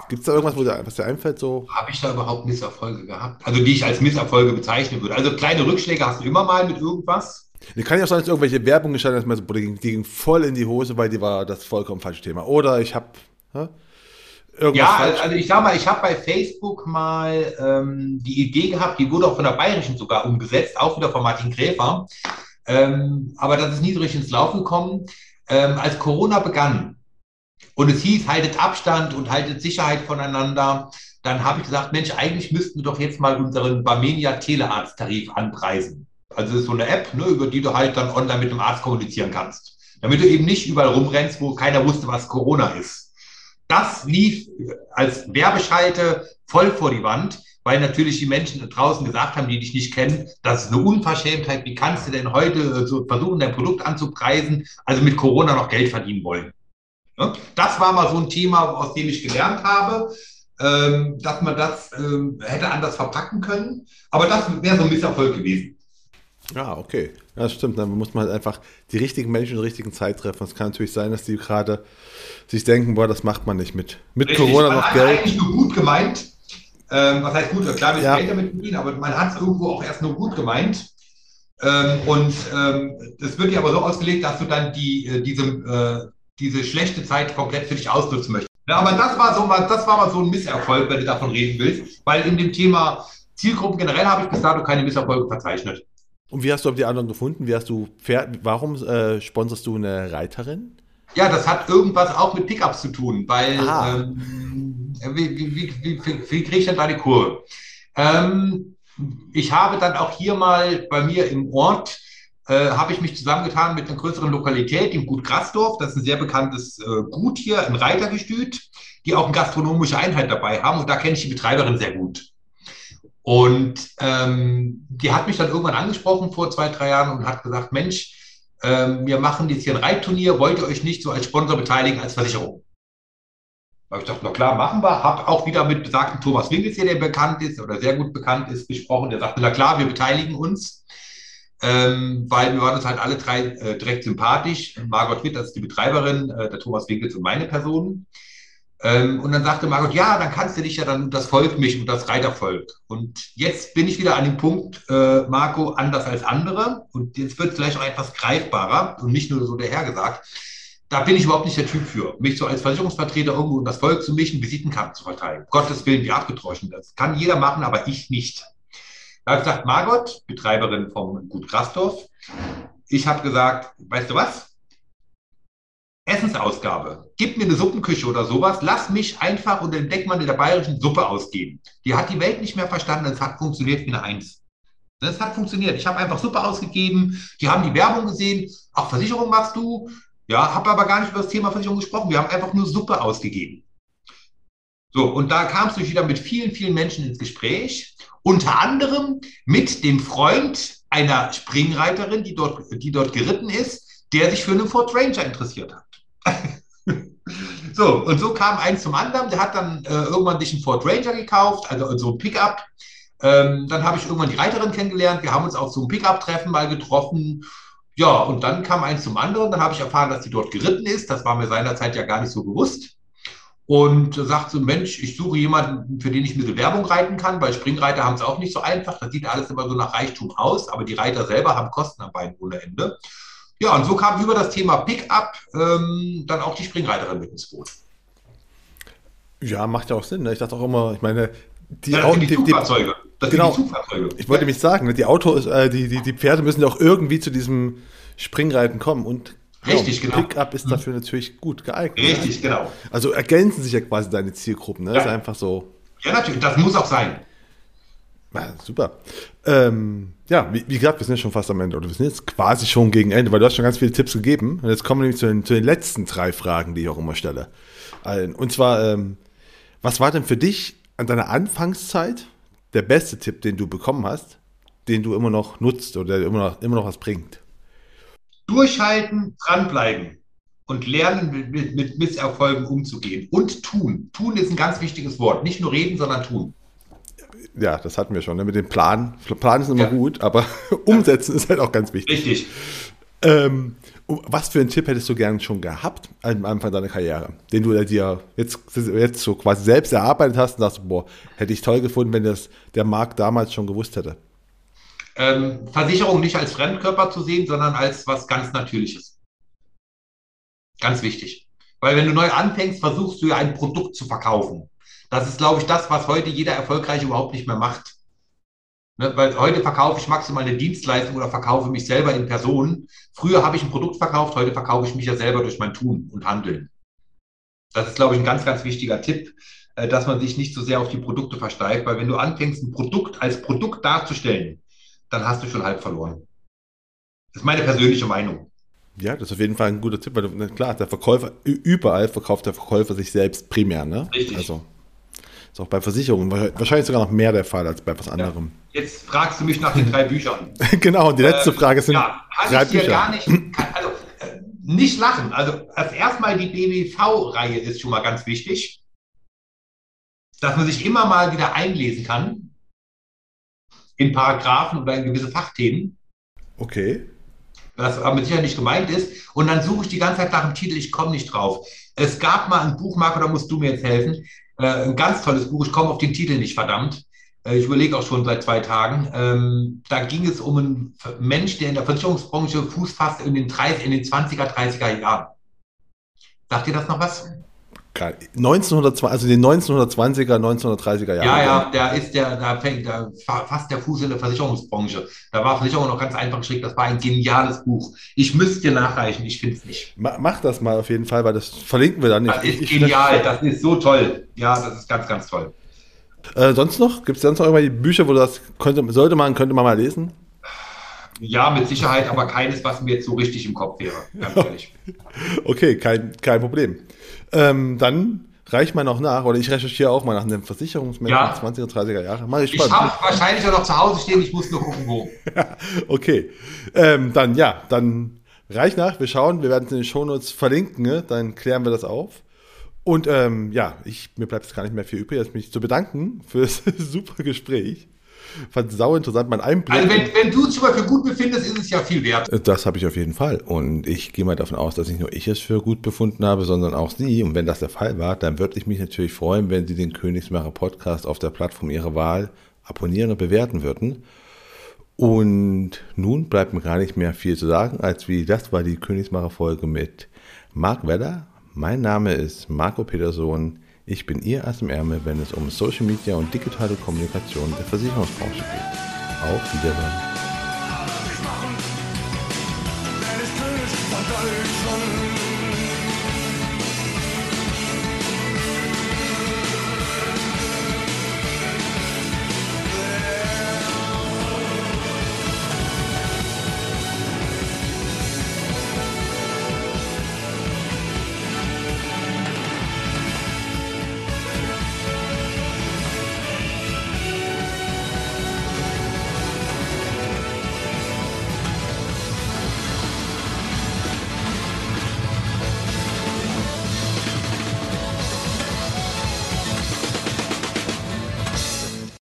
Gibt es da irgendwas, wo dir, was dir einfällt? So? Habe ich da überhaupt Misserfolge gehabt? Also die ich als Misserfolge bezeichnen würde. Also kleine Rückschläge hast du immer mal mit irgendwas. Die kann ja auch sein, dass irgendwelche Werbung geschaltet hast, die ging voll in die Hose, weil die war das vollkommen falsche Thema. Oder ich habe irgendwas Ja, falsch. also ich sag mal, ich habe bei Facebook mal ähm, die Idee gehabt, die wurde auch von der Bayerischen sogar umgesetzt, auch wieder von Martin Gräfer. Ähm, aber das ist nie so richtig ins Laufen gekommen. Ähm, als Corona begann und es hieß, haltet Abstand und haltet Sicherheit voneinander, dann habe ich gesagt, Mensch, eigentlich müssten wir doch jetzt mal unseren Barmenia Telearzt-Tarif anpreisen. Also das ist so eine App, ne, über die du halt dann online mit dem Arzt kommunizieren kannst. Damit du eben nicht überall rumrennst, wo keiner wusste, was Corona ist. Das lief als Werbeschalte voll vor die Wand weil natürlich die Menschen draußen gesagt haben, die dich nicht kennen, das ist eine Unverschämtheit. Wie kannst du denn heute äh, so versuchen, dein Produkt anzupreisen, also mit Corona noch Geld verdienen wollen? Ja? Das war mal so ein Thema, aus dem ich gelernt habe, ähm, dass man das ähm, hätte anders verpacken können. Aber das wäre so ein Misserfolg gewesen. Ja, okay. Ja, das stimmt. Dann muss man halt einfach die richtigen Menschen in der richtigen Zeit treffen. Es kann natürlich sein, dass die gerade sich denken, boah, das macht man nicht mit, mit Richtig. Corona noch Geld. eigentlich nur gut gemeint. Ähm, was heißt gut? Klar, wir Ja. Geld damit verdienen, aber man hat es irgendwo auch erst nur gut gemeint. Ähm, und ähm, das wird dir aber so ausgelegt, dass du dann die, äh, diese, äh, diese schlechte Zeit komplett für dich ausnutzen möchtest. Ja, aber das war, so das war mal so ein Misserfolg, wenn du davon reden willst, weil in dem Thema Zielgruppen generell habe ich bis dato keine Misserfolge verzeichnet. Und wie hast du die anderen gefunden? Wie hast du Pferd, warum äh, sponsorst du eine Reiterin? Ja, das hat irgendwas auch mit Pickups zu tun, weil Ah. ähm, wie, wie, wie, wie, wie, kriege ich denn da die Kurve? Ähm, ich habe dann auch hier mal bei mir im Ort, äh, habe ich mich zusammengetan mit einer größeren Lokalität, dem Gut Grasdorf. Das ist ein sehr bekanntes äh, Gut hier, ein Reitergestüt, die auch eine gastronomische Einheit dabei haben. Und da kenne ich die Betreiberin sehr gut. Und ähm, die hat mich dann irgendwann angesprochen vor zwei, drei Jahren und hat gesagt, Mensch, ähm, wir machen jetzt hier ein Reitturnier, wollt ihr euch nicht so als Sponsor beteiligen, als Versicherung? Habe ich gedacht, na klar, machen wir. Habe auch wieder mit besagten Thomas Winkels hier, der bekannt ist oder sehr gut bekannt ist, gesprochen. Der sagte, na klar, wir beteiligen uns, ähm, weil wir waren uns halt alle drei äh, direkt sympathisch. Margot Witt, das ist die Betreiberin, äh, der Thomas Winkels und meine Person. Ähm, und dann sagte Margot, ja, dann kannst du dich ja dann das Volk mischen, um das Reitervolk. Und jetzt bin ich wieder an dem Punkt, äh, Marco, anders als andere. Und jetzt wird es vielleicht auch etwas greifbarer und nicht nur so dahergesagt. Da bin ich überhaupt nicht der Typ für, mich so als Versicherungsvertreter irgendwo um das Volk zu mischen, Visitenkarten zu verteilen. Gottes Willen, wie abgetroschen. Das kann jeder machen, aber ich nicht. Da habe ich gesagt, Margot, Betreiberin vom Gut Grasdorf, ich habe gesagt, weißt du was? Essensausgabe. Gib mir eine Suppenküche oder sowas. Lass mich einfach unter dem Deckmantel der bayerischen Suppe ausgeben. Die hat die Welt nicht mehr verstanden. Es hat funktioniert wie eine Eins. Das hat funktioniert. Ich habe einfach Suppe ausgegeben. Die haben die Werbung gesehen. Auch Versicherung machst du. Ja, habe aber gar nicht über das Thema Versicherung gesprochen. Wir haben einfach nur Suppe ausgegeben. So, und da kamst du wieder mit vielen, vielen Menschen ins Gespräch. Unter anderem mit dem Freund einer Springreiterin, die dort, die dort geritten ist, der sich für einen Ford Ranger interessiert hat. so, und so kam eins zum anderen. Der hat dann äh, irgendwann sich einen Ford Ranger gekauft, also so ein Pickup. Ähm, dann habe ich irgendwann die Reiterin kennengelernt. Wir haben uns auf so einem Pickup-Treffen mal getroffen. Ja, und dann kam eins zum anderen. Dann habe ich erfahren, dass die dort geritten ist. Das war mir seinerzeit ja gar nicht so bewusst. Und sagt so, Mensch, ich suche jemanden, für den ich ein bisschen Werbung reiten kann, weil Springreiter haben es auch nicht so einfach. Das sieht alles immer so nach Reichtum aus, aber die Reiter selber haben Kosten am Bein ohne Ende. Ja, und so kam über das Thema Pickup ähm, dann auch die Springreiterin mit ins Boot. Ja, macht ja auch Sinn. Ne? Ich dachte auch immer, ich meine, die, Ja, das Au- sind die die, die. Das genau. sind die Zugfahrzeuge. ich wollte mich sagen, ne, die Autos, äh, die, die, die Pferde müssen ja auch irgendwie zu diesem Springreiten kommen und Richtig, ja, genau. Pickup ist dafür natürlich gut geeignet. Richtig, genau. Also ergänzen sich ja quasi deine Zielgruppen. Ne? Ja. Ist einfach so. Ja, natürlich, das muss auch sein. Ja, super. Ähm, ja, wie, wie gesagt, wir sind ja schon fast am Ende oder wir sind jetzt quasi schon gegen Ende, weil du hast schon ganz viele Tipps gegeben. Und jetzt kommen wir nämlich zu den, zu den letzten drei Fragen, die ich auch immer stelle. Und zwar, ähm, was war denn für dich an deiner Anfangszeit der beste Tipp, den du bekommen hast, den du immer noch nutzt oder der immer noch, immer noch was bringt? Durchhalten, dranbleiben und lernen, mit, mit, mit Misserfolgen umzugehen. Und tun. Tun ist ein ganz wichtiges Wort. Nicht nur reden, sondern tun. Ja, das hatten wir schon. Ne? Mit dem Plan. Plan ist immer Ja. gut, aber umsetzen ist halt auch ganz wichtig. Richtig. Ähm, was für einen Tipp hättest du gern schon gehabt am Anfang deiner Karriere, den du dir jetzt, jetzt so quasi selbst erarbeitet hast und sagst, boah, hätte ich toll gefunden, wenn das der Markt damals schon gewusst hätte. Ähm, Versicherung nicht als Fremdkörper zu sehen, sondern als was ganz Natürliches. Ganz wichtig. Weil wenn du neu anfängst, versuchst du ja ein Produkt zu verkaufen. Das ist, glaube ich, das, was heute jeder Erfolgreiche überhaupt nicht mehr macht. Ne, weil heute verkaufe ich maximal eine Dienstleistung oder verkaufe mich selber in Person. Früher habe ich ein Produkt verkauft, heute verkaufe ich mich ja selber durch mein Tun und Handeln. Das ist, glaube ich, ein ganz, ganz wichtiger Tipp, äh, dass man sich nicht so sehr auf die Produkte versteift, weil wenn du anfängst, ein Produkt als Produkt darzustellen, dann hast du schon halb verloren. Das ist meine persönliche Meinung. Ja, das ist auf jeden Fall ein guter Tipp, weil klar, der Verkäufer, überall verkauft der Verkäufer sich selbst primär, ne? Richtig. Also, ist auch bei Versicherungen wahrscheinlich sogar noch mehr der Fall als bei was anderem. Ja. Jetzt fragst du mich nach den drei Büchern. genau, und die letzte äh, Frage sind ja, drei ich Bücher. gar nicht, also äh, nicht lachen. Also als erstmal die BWV-Reihe ist schon mal ganz wichtig, dass man sich immer mal wieder einlesen kann in Paragraphen oder in gewisse Fachthemen. Okay. Was aber mit Sicherheit nicht gemeint ist. Und dann suche ich die ganze Zeit nach dem Titel, ich komme nicht drauf. Es gab mal ein Buch, Marco, da musst du mir jetzt helfen. Äh, ein ganz tolles Buch, ich komme auf den Titel nicht, verdammt. Äh, ich überlege auch schon seit zwei Tagen. Ähm, da ging es um einen Mensch, der in der Versicherungsbranche Fuß fasst in den, 30, in den 20er, 30er Jahren. Sagt ihr das noch was? 1920, also den 1920er, 1930er Jahren. Ja, ja, da ist der, da fängt da fast der Fuß in der Versicherungsbranche. Da war Versicherung noch ganz einfach geschickt. Das war ein geniales Buch. Ich müsste dir nachreichen, ich finde es nicht. Mach das mal auf jeden Fall, weil das verlinken wir dann nicht. Das ist ich, genial, das ist so toll. Ja, das ist ganz, ganz toll. Äh, sonst noch? Gibt es sonst noch irgendwelche Bücher, wo das könnte, sollte man, könnte man mal lesen? Ja, mit Sicherheit, aber keines, was mir jetzt so richtig im Kopf wäre, ganz ehrlich. okay, kein, kein Problem. Ähm, dann reich mal noch nach, oder ich recherchiere auch mal nach einem Versicherungsmenschen ja. 20er, 30er Jahre. Mach ich ich habe wahrscheinlich auch noch zu Hause stehen, ich muss nur gucken, wo. okay. Ähm, dann, ja, dann reich nach, wir schauen, wir werden es in den Shownotes verlinken, ne? dann klären wir das auf. Und ähm, ja, ich, mir bleibt es gar nicht mehr viel übrig, als mich zu bedanken für das super Gespräch. Fand es sau interessant, mein Einblick. Also wenn, wenn du es mal für gut befindest, ist es ja viel wert. Das habe ich auf jeden Fall. Und ich gehe mal davon aus, dass nicht nur ich es für gut befunden habe, sondern auch Sie. Und wenn das der Fall war, dann würde ich mich natürlich freuen, wenn Sie den Königsmacher Podcast auf der Plattform Ihrer Wahl abonnieren und bewerten würden. Und nun bleibt mir gar nicht mehr viel zu sagen, als wie das war die Königsmacher Folge mit Marc Weller. Mein Name ist Marco Peterson. Ich bin Ihr Ass im Ärmel, wenn es um Social Media und digitale Kommunikation der Versicherungsbranche geht. Auf Wiedersehen.